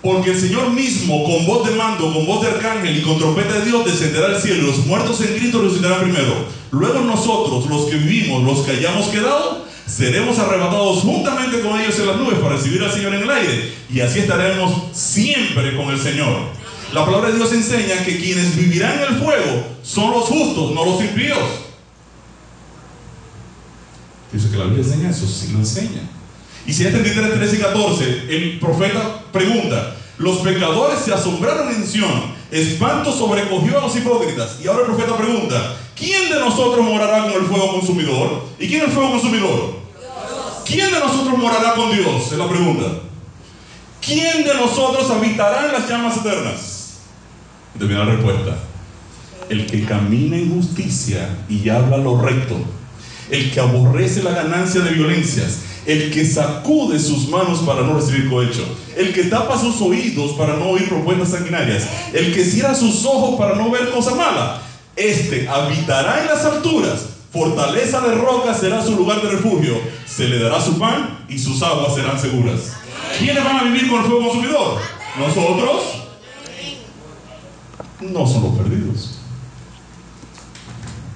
Porque el Señor mismo, con voz de mando, con voz de arcángel y con trompeta de Dios, descenderá al cielo. Los muertos en Cristo resucitarán primero. Luego nosotros, los que vivimos, los que hayamos quedado, seremos arrebatados juntamente con ellos en las nubes para recibir al Señor en el aire. Y así estaremos siempre con el Señor. La palabra de Dios enseña que quienes vivirán en el fuego son los justos, no los impíos. Dice que la Biblia enseña eso, sí lo enseña. Y si 33, 13 y 14, el profeta pregunta, los pecadores se asombraron en Sion, espanto sobrecogió a los hipócritas. Y ahora el profeta pregunta, ¿quién de nosotros morará con el fuego consumidor? ¿Y quién es el fuego consumidor? ¿Quién de nosotros morará con Dios? Es la pregunta. ¿Quién de nosotros habitará en las llamas eternas? Termina la respuesta. El que camina en justicia y habla lo recto. El que aborrece la ganancia de violencias el que sacude sus manos para no recibir cohecho, el que tapa sus oídos para no oír propuestas sanguinarias, el que cierra sus ojos para no ver cosa mala, este habitará en las alturas, fortaleza de roca será su lugar de refugio, se le dará su pan y sus aguas serán seguras. ¿Quiénes van a vivir con el fuego consumidor? ¿Nosotros? No son los perdidos.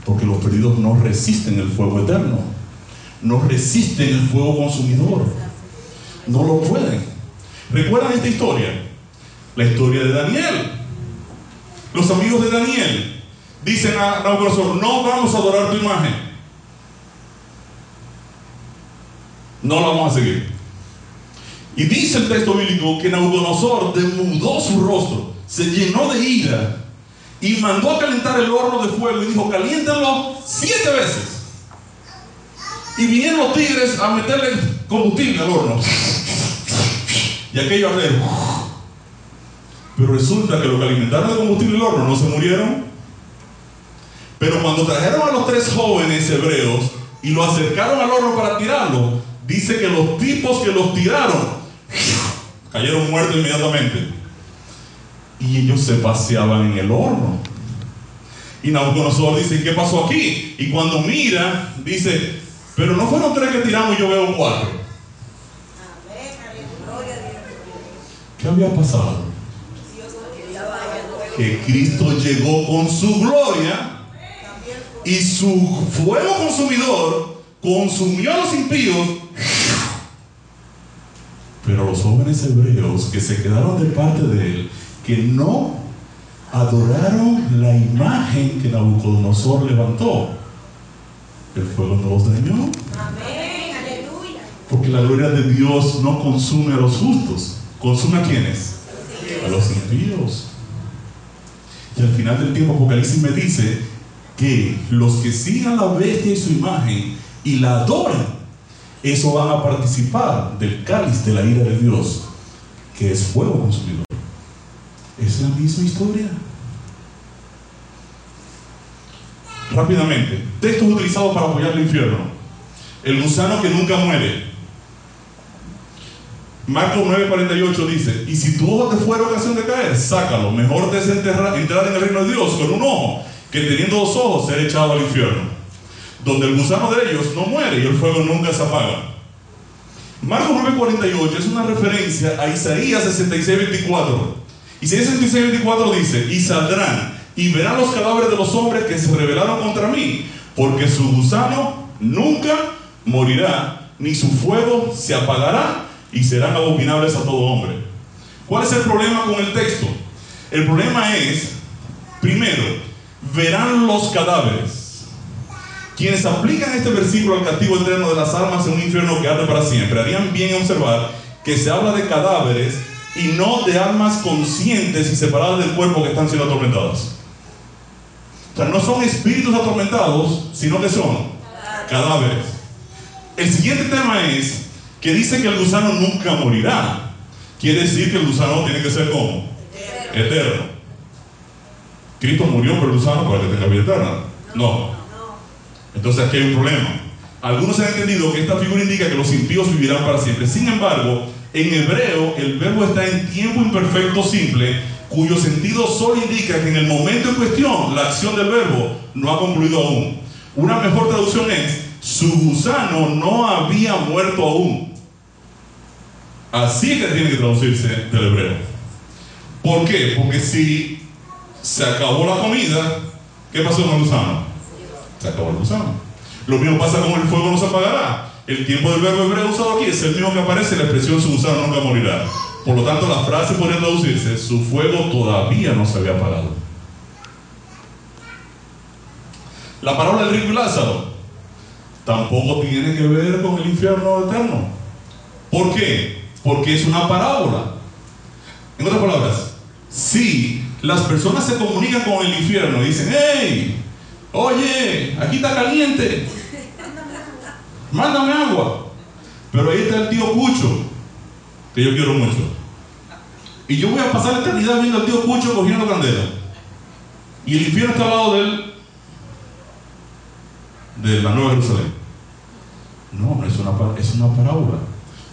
Porque los perdidos no resisten el fuego eterno no resisten el fuego consumidor. No lo pueden. ¿Recuerdan esta historia? La historia de Daniel. Los amigos de Daniel dicen a Nabucodonosor, no vamos a adorar tu imagen. No la vamos a seguir. Y dice el texto bíblico que Nabucodonosor demudó su rostro, se llenó de ira y mandó a calentar el horno de fuego y dijo, caliéntenlo siete veces. Y vinieron los tigres a meterle combustible al horno. Y aquello arder. Pero resulta que los que alimentaron de combustible el horno no se murieron. Pero cuando trajeron a los tres jóvenes hebreos y lo acercaron al horno para tirarlo, dice que los tipos que los tiraron cayeron muertos inmediatamente. Y ellos se paseaban en el horno. Y Nabucodonosor dice, ¿qué pasó aquí? Y cuando mira, dice, pero no fueron tres que tiramos y yo veo cuatro. ¿Qué había pasado? Que Cristo llegó con su gloria y su fuego consumidor consumió a los impíos. Pero los jóvenes hebreos que se quedaron de parte de él, que no adoraron la imagen que Nabucodonosor levantó, el fuego no los dañó. Amén, aleluya. Porque la gloria de Dios no consume a los justos, consume a quienes? A los impíos. Y al final del tiempo Apocalipsis me dice que los que sigan la bestia y su imagen y la adoran, eso van a participar del cáliz de la ira de Dios, que es fuego consumidor. Es la misma historia. Rápidamente, textos utilizados para apoyar el infierno. El gusano que nunca muere. Marcos 9:48 dice, y si tu ojo te fuera ocasión de caer, sácalo. Mejor te es entrar en el reino de Dios con un ojo que teniendo dos ojos ser echado al infierno. Donde el gusano de ellos no muere y el fuego nunca se apaga. Marcos 9:48 es una referencia a Isaías 66:24. Isaías 66:24 dice, y saldrán y verán los cadáveres de los hombres que se rebelaron contra mí, porque su gusano nunca morirá, ni su fuego se apagará, y serán abominables a todo hombre. ¿Cuál es el problema con el texto? El problema es, primero, verán los cadáveres. Quienes aplican este versículo al castigo eterno de las almas en un infierno que arde para siempre, harían bien en observar que se habla de cadáveres y no de almas conscientes y separadas del cuerpo que están siendo atormentadas. O sea, no son espíritus atormentados, sino que son cadáveres. El siguiente tema es que dice que el gusano nunca morirá. Quiere decir que el gusano tiene que ser como eterno. Cristo murió por el gusano para que tenga vida eterna. No. Entonces aquí hay un problema. Algunos han entendido que esta figura indica que los impíos vivirán para siempre. Sin embargo, en hebreo el verbo está en tiempo imperfecto simple, cuyo sentido solo indica que en el momento en cuestión la acción del verbo no ha concluido aún. Una mejor traducción es, su gusano no había muerto aún. Así que tiene que traducirse del hebreo. ¿Por qué? Porque si se acabó la comida, ¿qué pasó con el gusano? Se acabó el gusano. Lo mismo pasa con el fuego no se apagará. El tiempo del verbo hebreo usado aquí es el mismo que aparece en la expresión su gusano nunca morirá. Por lo tanto, la frase podría traducirse, su fuego todavía no se había apagado. La palabra del rico y Lázaro tampoco tiene que ver con el infierno eterno. ¿Por qué? Porque es una parábola. En otras palabras, si las personas se comunican con el infierno y dicen, hey, oye, aquí está caliente, mándame agua. Pero ahí está el tío Cucho, que yo quiero mucho. Y yo voy a pasar la eternidad viendo al tío Cucho cogiendo candela. Y el infierno está al lado de él, de la Nueva Jerusalén. No, es una, es una parábola.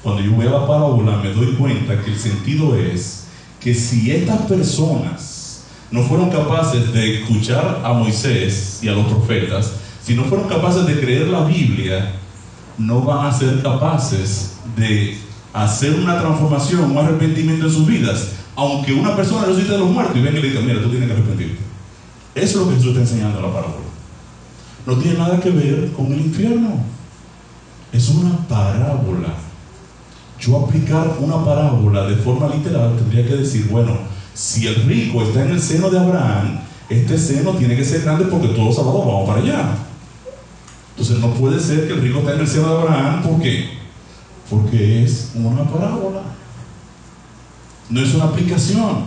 Cuando yo veo la parábola me doy cuenta que el sentido es que si estas personas no fueron capaces de escuchar a Moisés y a los profetas, si no fueron capaces de creer la Biblia, no van a ser capaces de hacer una transformación, un arrepentimiento en sus vidas. Aunque una persona resucite de los muertos y venga y le diga, mira, tú tienes que arrepentirte. Eso es lo que Jesús está enseñando en la parábola. No tiene nada que ver con el infierno. Es una parábola. Yo aplicar una parábola de forma literal tendría que decir, bueno, si el rico está en el seno de Abraham, este seno tiene que ser grande porque todos sábados vamos para allá. Entonces no puede ser que el rico esté en el seno de Abraham, ¿por qué? Porque es una parábola. No es una aplicación.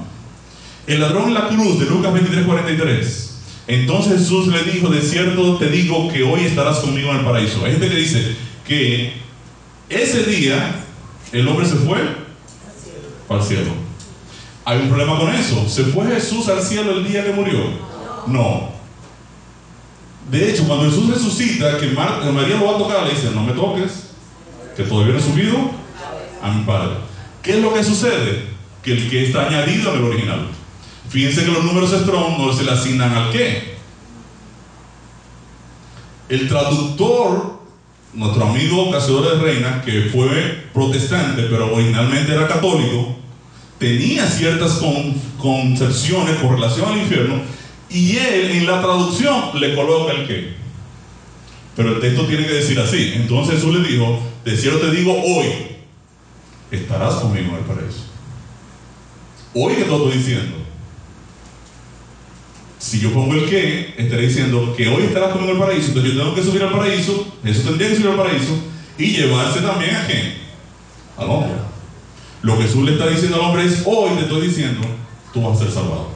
El ladrón en la cruz de Lucas 23, 43. Entonces Jesús le dijo, de cierto te digo que hoy estarás conmigo en el paraíso. Hay gente que dice que ese día el hombre se fue al cielo. Hay un problema con eso. ¿Se fue Jesús al cielo el día que murió? No. De hecho, cuando Jesús resucita, que María lo va a tocar, le dice, no me toques, que todavía no he subido a mi Padre. ¿Qué es lo que sucede? Que el que está añadido en el original. Fíjense que los números Strong no se le asignan al qué. El traductor, nuestro amigo Casidoro de Reina, que fue protestante, pero originalmente era católico, tenía ciertas con, concepciones con relación al infierno, y él en la traducción le coloca el qué. Pero el texto tiene que decir así. Entonces Jesús le dijo, de cierto te digo hoy, estarás conmigo en el paraíso. Hoy que te estoy diciendo. Si yo pongo el que, estaré diciendo que hoy estarás conmigo en el paraíso, entonces yo tengo que subir al paraíso, Jesús tendría que subir al paraíso y llevarse también a quién? Al hombre. Lo que Jesús le está diciendo al hombre es, hoy te estoy diciendo, tú vas a ser salvado.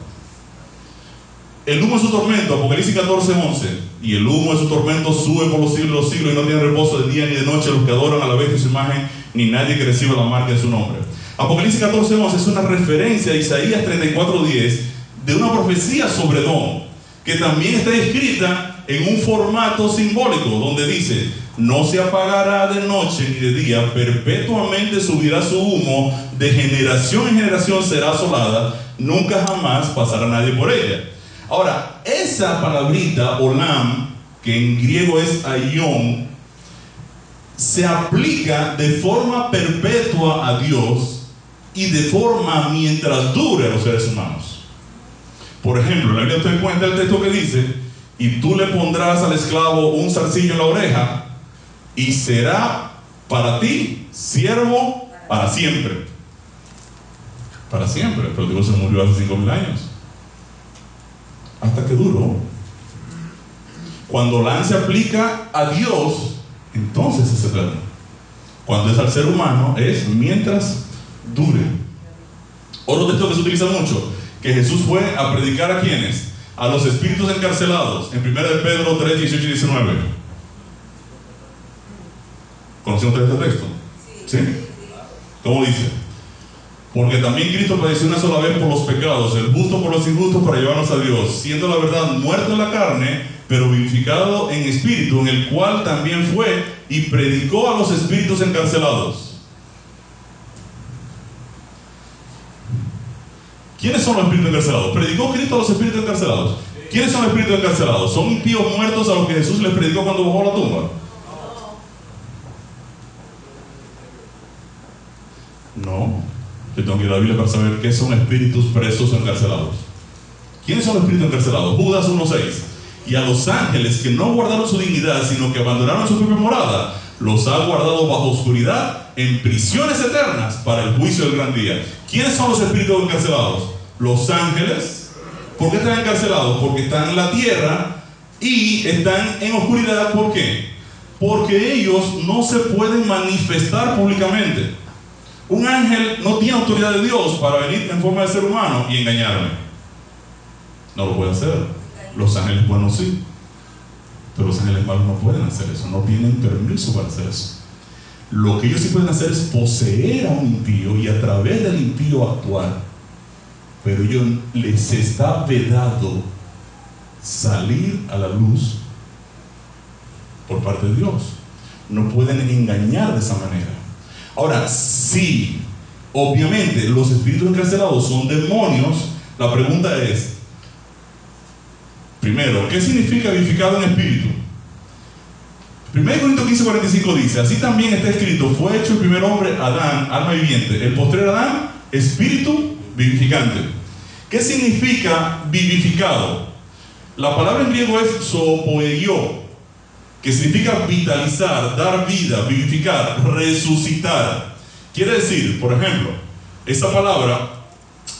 El humo de su tormento, Apocalipsis 14, 11. Y el humo de su tormento sube por los siglos de los siglos y no tiene reposo de día ni de noche los que adoran a la bestia y su imagen, ni nadie que reciba la marca de su nombre. Apocalipsis 14, 11 es una referencia a Isaías 34, 10 de una profecía sobre Don, que también está escrita en un formato simbólico, donde dice, no se apagará de noche ni de día, perpetuamente subirá su humo, de generación en generación será asolada, nunca jamás pasará nadie por ella. Ahora, esa palabrita, olam, que en griego es aion, se aplica de forma perpetua a Dios y de forma mientras dure a los seres humanos. Por ejemplo, la Biblia te cuenta el texto que dice, y tú le pondrás al esclavo un zarcillo en la oreja, y será para ti siervo para siempre. Para siempre, pero Dios se murió hace cinco mil años. Hasta que duró. Cuando la se aplica a Dios, entonces es eterno. Cuando es al ser humano, es mientras dure. Otro texto que se utiliza mucho, que Jesús fue a predicar a quienes? A los espíritus encarcelados, en 1 de Pedro 3, 18 y 19. ¿Conocen ustedes este texto? ¿Sí? ¿Cómo dice? Porque también Cristo padeció una sola vez por los pecados, el justo por los injustos para llevarnos a Dios, siendo la verdad muerto en la carne, pero vivificado en espíritu, en el cual también fue y predicó a los espíritus encarcelados. ¿Quiénes son los espíritus encarcelados? Predicó Cristo a los espíritus encarcelados. ¿Quiénes son los espíritus encarcelados? ¿Son impíos muertos a los que Jesús les predicó cuando bajó la tumba? No. Yo tengo que ir a la Biblia para saber qué son espíritus presos o encarcelados. ¿Quiénes son los espíritus encarcelados? Judas 1.6. Y a los ángeles que no guardaron su dignidad, sino que abandonaron su propia morada, los ha guardado bajo oscuridad en prisiones eternas para el juicio del gran día. ¿Quiénes son los espíritus encarcelados? Los ángeles. ¿Por qué están encarcelados? Porque están en la tierra y están en oscuridad. ¿Por qué? Porque ellos no se pueden manifestar públicamente. Un ángel no tiene autoridad de Dios para venir en forma de ser humano y engañarme. No lo puede hacer. Los ángeles buenos sí. Pero los ángeles malos no pueden hacer eso. No tienen permiso para hacer eso. Lo que ellos sí pueden hacer es poseer a un impío y a través del impío actuar. Pero ellos les está vedado salir a la luz por parte de Dios. No pueden engañar de esa manera. Ahora, sí, obviamente los espíritus encarcelados son demonios, la pregunta es, primero, ¿qué significa vivificado en espíritu? 1 Corintios 15, 45 dice, así también está escrito, fue hecho el primer hombre, Adán, alma viviente, el postrer Adán, espíritu vivificante. ¿Qué significa vivificado? La palabra en griego es zoopoeio, que significa vitalizar, dar vida, vivificar, resucitar. Quiere decir, por ejemplo, esta palabra,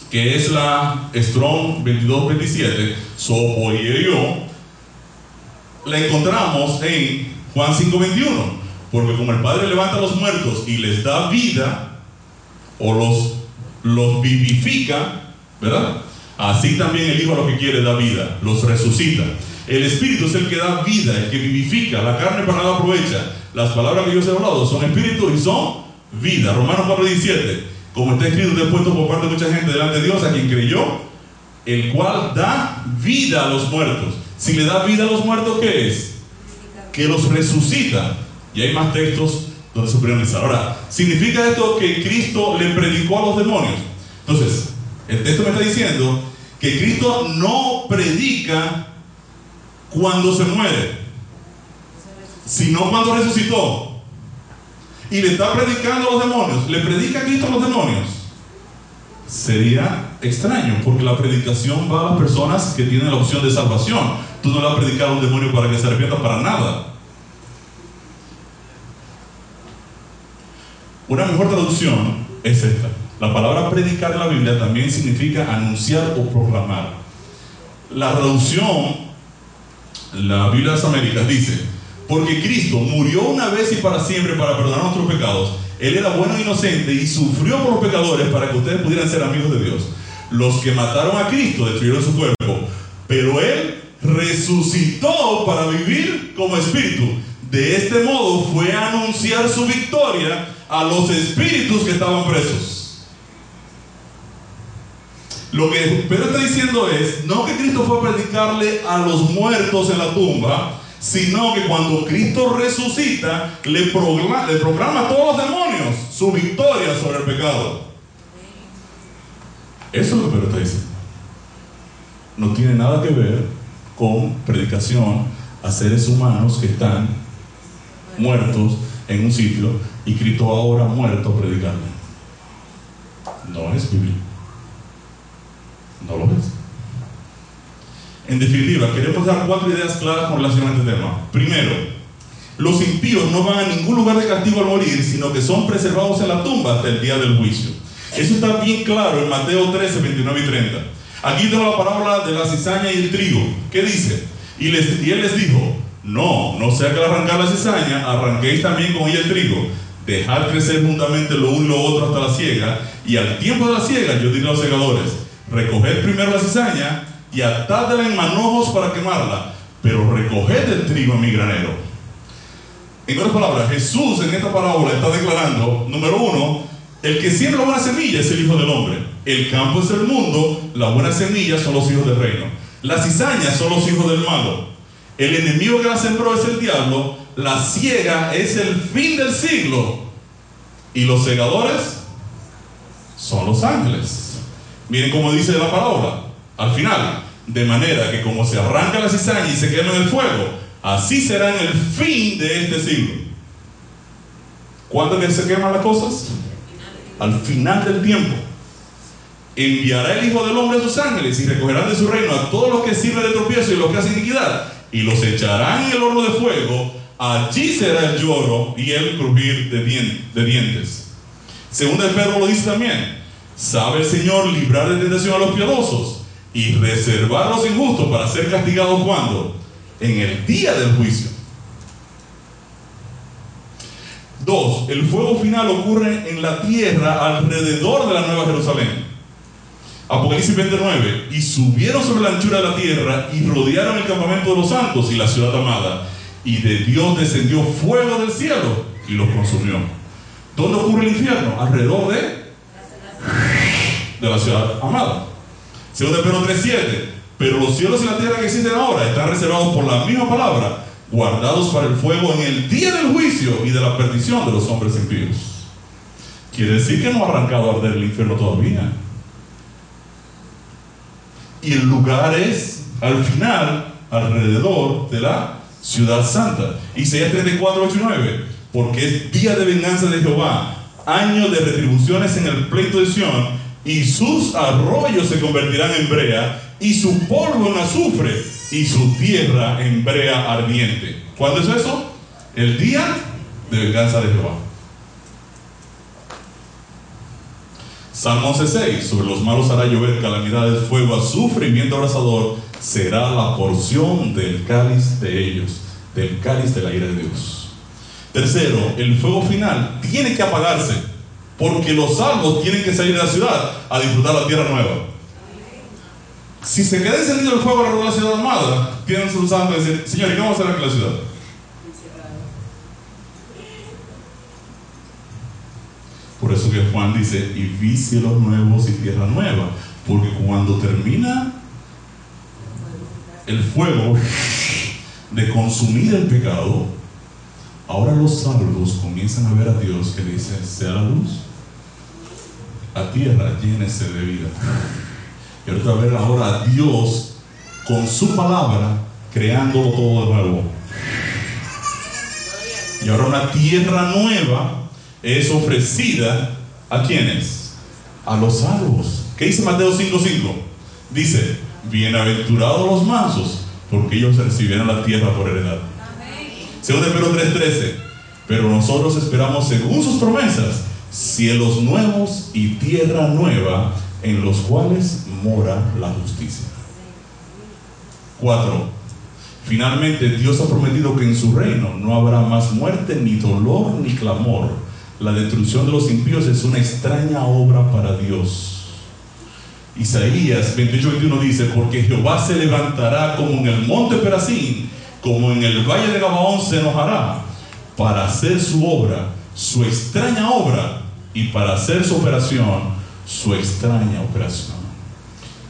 que es la Strong 2227, zoopoeio, la encontramos en Juan 5:21, porque como el Padre levanta a los muertos y les da vida, o los, los vivifica, ¿verdad? Así también el Hijo a lo que quiere da vida, los resucita. El Espíritu es el que da vida, el que vivifica, la carne para nada aprovecha. Las palabras que yo os hablado son espíritu y son vida. Romanos 4:17, como está escrito, puesto por parte de mucha gente delante de Dios, a quien creyó, el cual da vida a los muertos. Si le da vida a los muertos, ¿qué es? Que los resucita. Y hay más textos donde se pueden analizar. Ahora, ¿significa esto que Cristo le predicó a los demonios? Entonces, el texto me está diciendo que Cristo no predica cuando se muere, sino cuando resucitó. Y le está predicando a los demonios. ¿Le predica Cristo a los demonios? Sería extraño, porque la predicación va a las personas que tienen la opción de salvación. Tú no le vas a predicar a un demonio para que se arrepienta para nada. Una mejor traducción es esta. La palabra predicar en la Biblia también significa anunciar o proclamar. La traducción, la Biblia de las Américas dice, porque Cristo murió una vez y para siempre para perdonar nuestros pecados. Él era bueno e inocente y sufrió por los pecadores para que ustedes pudieran ser amigos de Dios. Los que mataron a Cristo destruyeron su cuerpo, pero Él resucitó para vivir como espíritu. De este modo fue a anunciar su victoria a los espíritus que estaban presos. Lo que Pedro está diciendo es, no que Cristo fue a predicarle a los muertos en la tumba, sino que cuando Cristo resucita, le proclama, le proclama a todos los demonios su victoria sobre el pecado. Eso es lo que Pedro está diciendo. No tiene nada que ver con predicación a seres humanos que están muertos en un sitio y Cristo ahora muerto predicando. No es bíblico. No lo es. En definitiva, queremos dar cuatro ideas claras con relación a este tema. Primero, los impíos no van a ningún lugar de castigo al morir, sino que son preservados en la tumba hasta el día del juicio. Eso está bien claro en Mateo 13, 29 y 30. Aquí tengo la parábola de la cizaña y el trigo. ¿Qué dice? Y él les dijo, no, no sea que al arrancar la cizaña, arranquéis también con ella el trigo. Dejad crecer juntamente lo uno y lo otro hasta la siega, y al tiempo de la siega yo diré a los segadores, recoged primero la cizaña y atádela en manojos para quemarla, pero recoged el trigo en mi granero. En otras palabras, Jesús en esta parábola está declarando, número uno, el que siembra buena semilla es el Hijo del Hombre. El campo es el mundo, la buena semilla son los hijos del reino. Las cizañas son los hijos del malo. El enemigo que la sembró es el diablo. La ciega es el fin del siglo. Y los segadores son los ángeles. Miren cómo dice la palabra. Al final, de manera que como se arranca la cizaña y se quema en el fuego, así será en el fin de este siglo. ¿Cuándo se queman las cosas? Al final del tiempo. Enviará el Hijo del Hombre a sus ángeles y recogerán de su reino a todos los que sirven de tropiezo y los que hacen iniquidad y los echarán en el horno de fuego. Allí será el lloro y el crujir de, dientes. Según el Pedro lo dice también. Sabe el Señor librar de tentación a los piadosos y reservar a los injustos para ser castigados cuando? En el día del juicio. Dos, el fuego final ocurre en la tierra alrededor de la Nueva Jerusalén. Apocalipsis 29, y subieron sobre la anchura de la tierra y rodearon el campamento de los santos y la ciudad amada. Y de Dios descendió fuego del cielo y los consumió. ¿Dónde ocurre el infierno? Alrededor de, de la ciudad amada. Segundo Pedro 3.7, pero los cielos y la tierra que existen ahora están reservados por la misma palabra, guardados para el fuego en el día del juicio y de la perdición de los hombres impíos. Quiere decir que no ha arrancado a arder el infierno todavía y el lugar es al final alrededor de la ciudad santa. Isaías 34, 8 y 9, porque es día de venganza de Jehová, año de retribuciones en el pleito de Sión, y sus arroyos se convertirán en brea, y su polvo en azufre, y su tierra en brea ardiente. ¿Cuándo es eso? El día de venganza de Jehová. Salmo 11.6, sobre los malos hará llover calamidades, fuego, azufre abrasador, será la porción del cáliz de ellos, del cáliz de la ira de Dios. Tercero, el fuego final tiene que apagarse, porque los salvos tienen que salir de la ciudad a disfrutar la tierra nueva. Si se queda encendido el fuego alrededor de la ciudad armada, tienen sus santos decir, Señor, ¿y qué vamos a hacer aquí en la ciudad? Por eso que Juan dice, y vi cielos nuevos y tierra nueva. Porque cuando termina el fuego de consumir el pecado, ahora los salvos comienzan a ver a Dios que dice, sea la luz, la tierra llénese de vida. Y ahora ver ahora a Dios con su palabra creando todo de nuevo. Y ahora una tierra nueva es ofrecida a quienes? A los salvos. ¿Qué dice Mateo 5:5? Dice, bienaventurados los mansos, porque ellos recibirán la tierra por heredad. Segundo Pedro 3:13, pero nosotros esperamos según sus promesas cielos nuevos y tierra nueva en los cuales mora la justicia. 4. Finalmente Dios ha prometido que en su reino no habrá más muerte, ni dolor, ni clamor la destrucción de los impíos es una extraña obra para Dios. Isaías 28-21 dice, porque Jehová se levantará como en el monte Perasín, como en el valle de Gabaón se enojará, para hacer su obra, su extraña obra, y para hacer su operación, su extraña operación.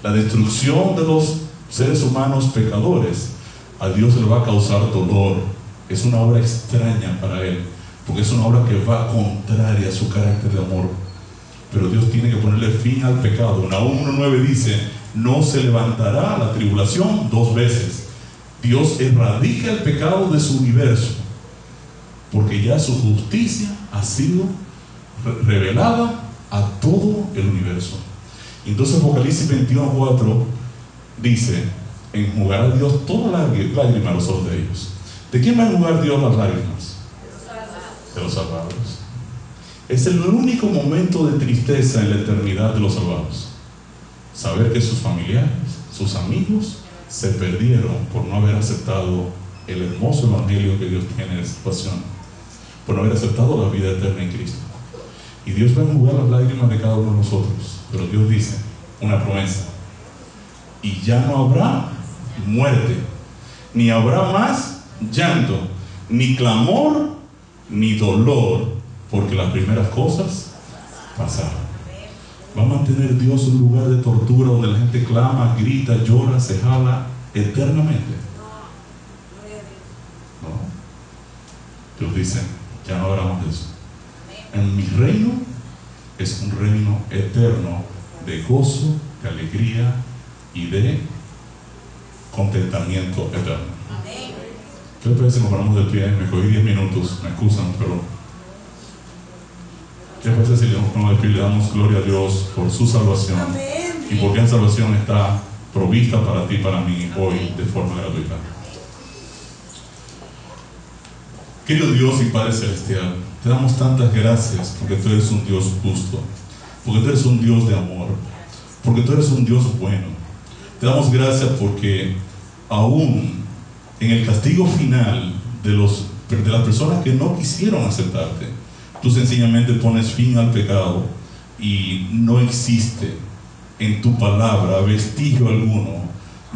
La destrucción de los seres humanos pecadores, a Dios le va a causar dolor. Es una obra extraña para Él porque es una obra que va contraria a su carácter de amor. Pero Dios tiene que ponerle fin al pecado. Nahum 1.9 dice, no se levantará la tribulación dos veces. Dios erradica el pecado de su universo, porque ya su justicia ha sido revelada a todo el universo. Entonces Apocalipsis 21.4 dice, enjugará Dios toda lágrima a los ojos de ellos. ¿De quién va a enjugar Dios las lágrimas? de los salvados. Es el único momento de tristeza en la eternidad de los salvados. Saber que sus familiares, sus amigos, se perdieron por no haber aceptado el hermoso evangelio que Dios tiene en situación, por no haber aceptado la vida eterna en Cristo. Y Dios va a enjugar las lágrimas de cada uno de nosotros, pero Dios dice una promesa, y ya no habrá muerte, ni habrá más llanto, ni clamor, ni dolor, porque las primeras cosas pasaron. ¿Va a mantener Dios un lugar de tortura donde la gente clama, grita, llora, se jala eternamente? No. Dios dice, ya no hablamos de eso. En mi reino es un reino eterno de gozo, de alegría y de contentamiento eterno. ¿Qué les parece si nos paramos de pie? Me cogí 10 minutos, me excusan, pero ¿qué les parece si le damos gloria a Dios por su salvación y porque esa salvación está provista para ti y para mí hoy de forma gratuita? Querido Dios y Padre Celestial, te damos tantas gracias porque tú eres un Dios justo, porque tú eres un Dios de amor, porque tú eres un Dios bueno. Te damos gracias porque aún en el castigo final de, los, de las personas que no quisieron aceptarte, tú sencillamente pones fin al pecado y no existe en tu palabra vestigio alguno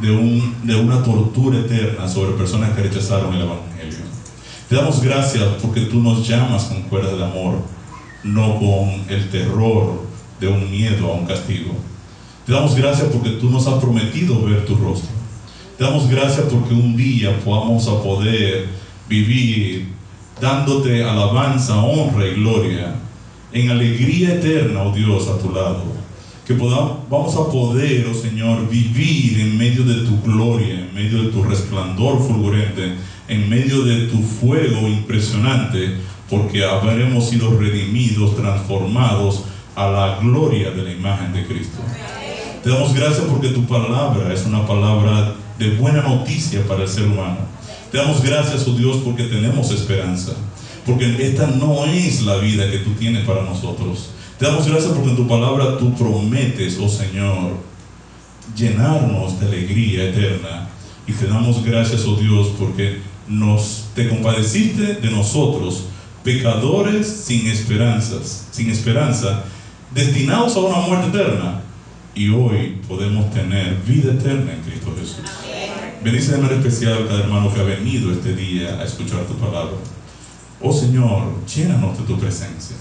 de, un, de una tortura eterna sobre personas que rechazaron el Evangelio. Te damos gracias porque tú nos llamas con cuerda de amor, no con el terror de un miedo a un castigo. Te damos gracias porque tú nos has prometido ver tu rostro. Te damos gracias porque un día podamos a poder vivir dándote alabanza, honra y gloria en alegría eterna, oh Dios, a tu lado. Que podamos, vamos a poder, oh Señor, vivir en medio de tu gloria, en medio de tu resplandor fulgurente, en medio de tu fuego impresionante, porque habremos sido redimidos, transformados a la gloria de la imagen de Cristo. Te damos gracias porque tu palabra es una palabra de buena noticia para el ser humano. Te damos gracias, oh Dios, porque tenemos esperanza. Porque esta no es la vida que tú tienes para nosotros. Te damos gracias porque en tu palabra tú prometes, oh Señor, llenarnos de alegría eterna. Y te damos gracias, oh Dios, porque nos te compadeciste de nosotros, pecadores sin esperanzas, sin esperanza, destinados a una muerte eterna. Y hoy podemos tener vida eterna en Cristo Jesús. Bendice de manera especial a cada hermano que ha venido este día a escuchar tu palabra. Oh Señor, llénanos de tu presencia.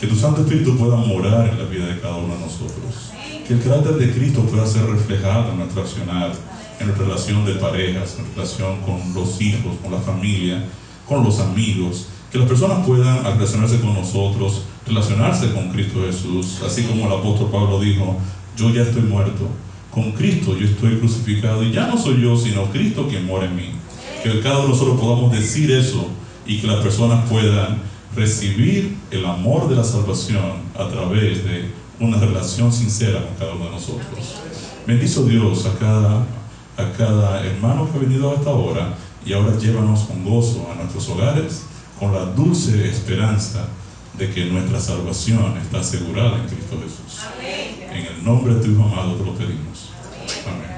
Que tu Santo Espíritu pueda morar en la vida de cada uno de nosotros. Que el carácter de Cristo pueda ser reflejado en nuestro accionar, en nuestra relación de parejas, en relación con los hijos, con la familia, con los amigos. Que las personas puedan relacionarse con nosotros, relacionarse con Cristo Jesús. Así como el apóstol Pablo dijo, yo ya estoy muerto. Con Cristo yo estoy crucificado y ya no soy yo, sino Cristo quien mora en mí. Que cada uno de nosotros podamos decir eso y que las personas puedan recibir el amor de la salvación a través de una relación sincera con cada uno de nosotros. Bendizo Dios a cada, a cada hermano que ha venido hasta ahora y ahora llévanos con gozo a nuestros hogares con la dulce esperanza de que nuestra salvación está asegurada en Cristo Jesús. En el nombre de tu Hijo amado te lo pedimos. সময়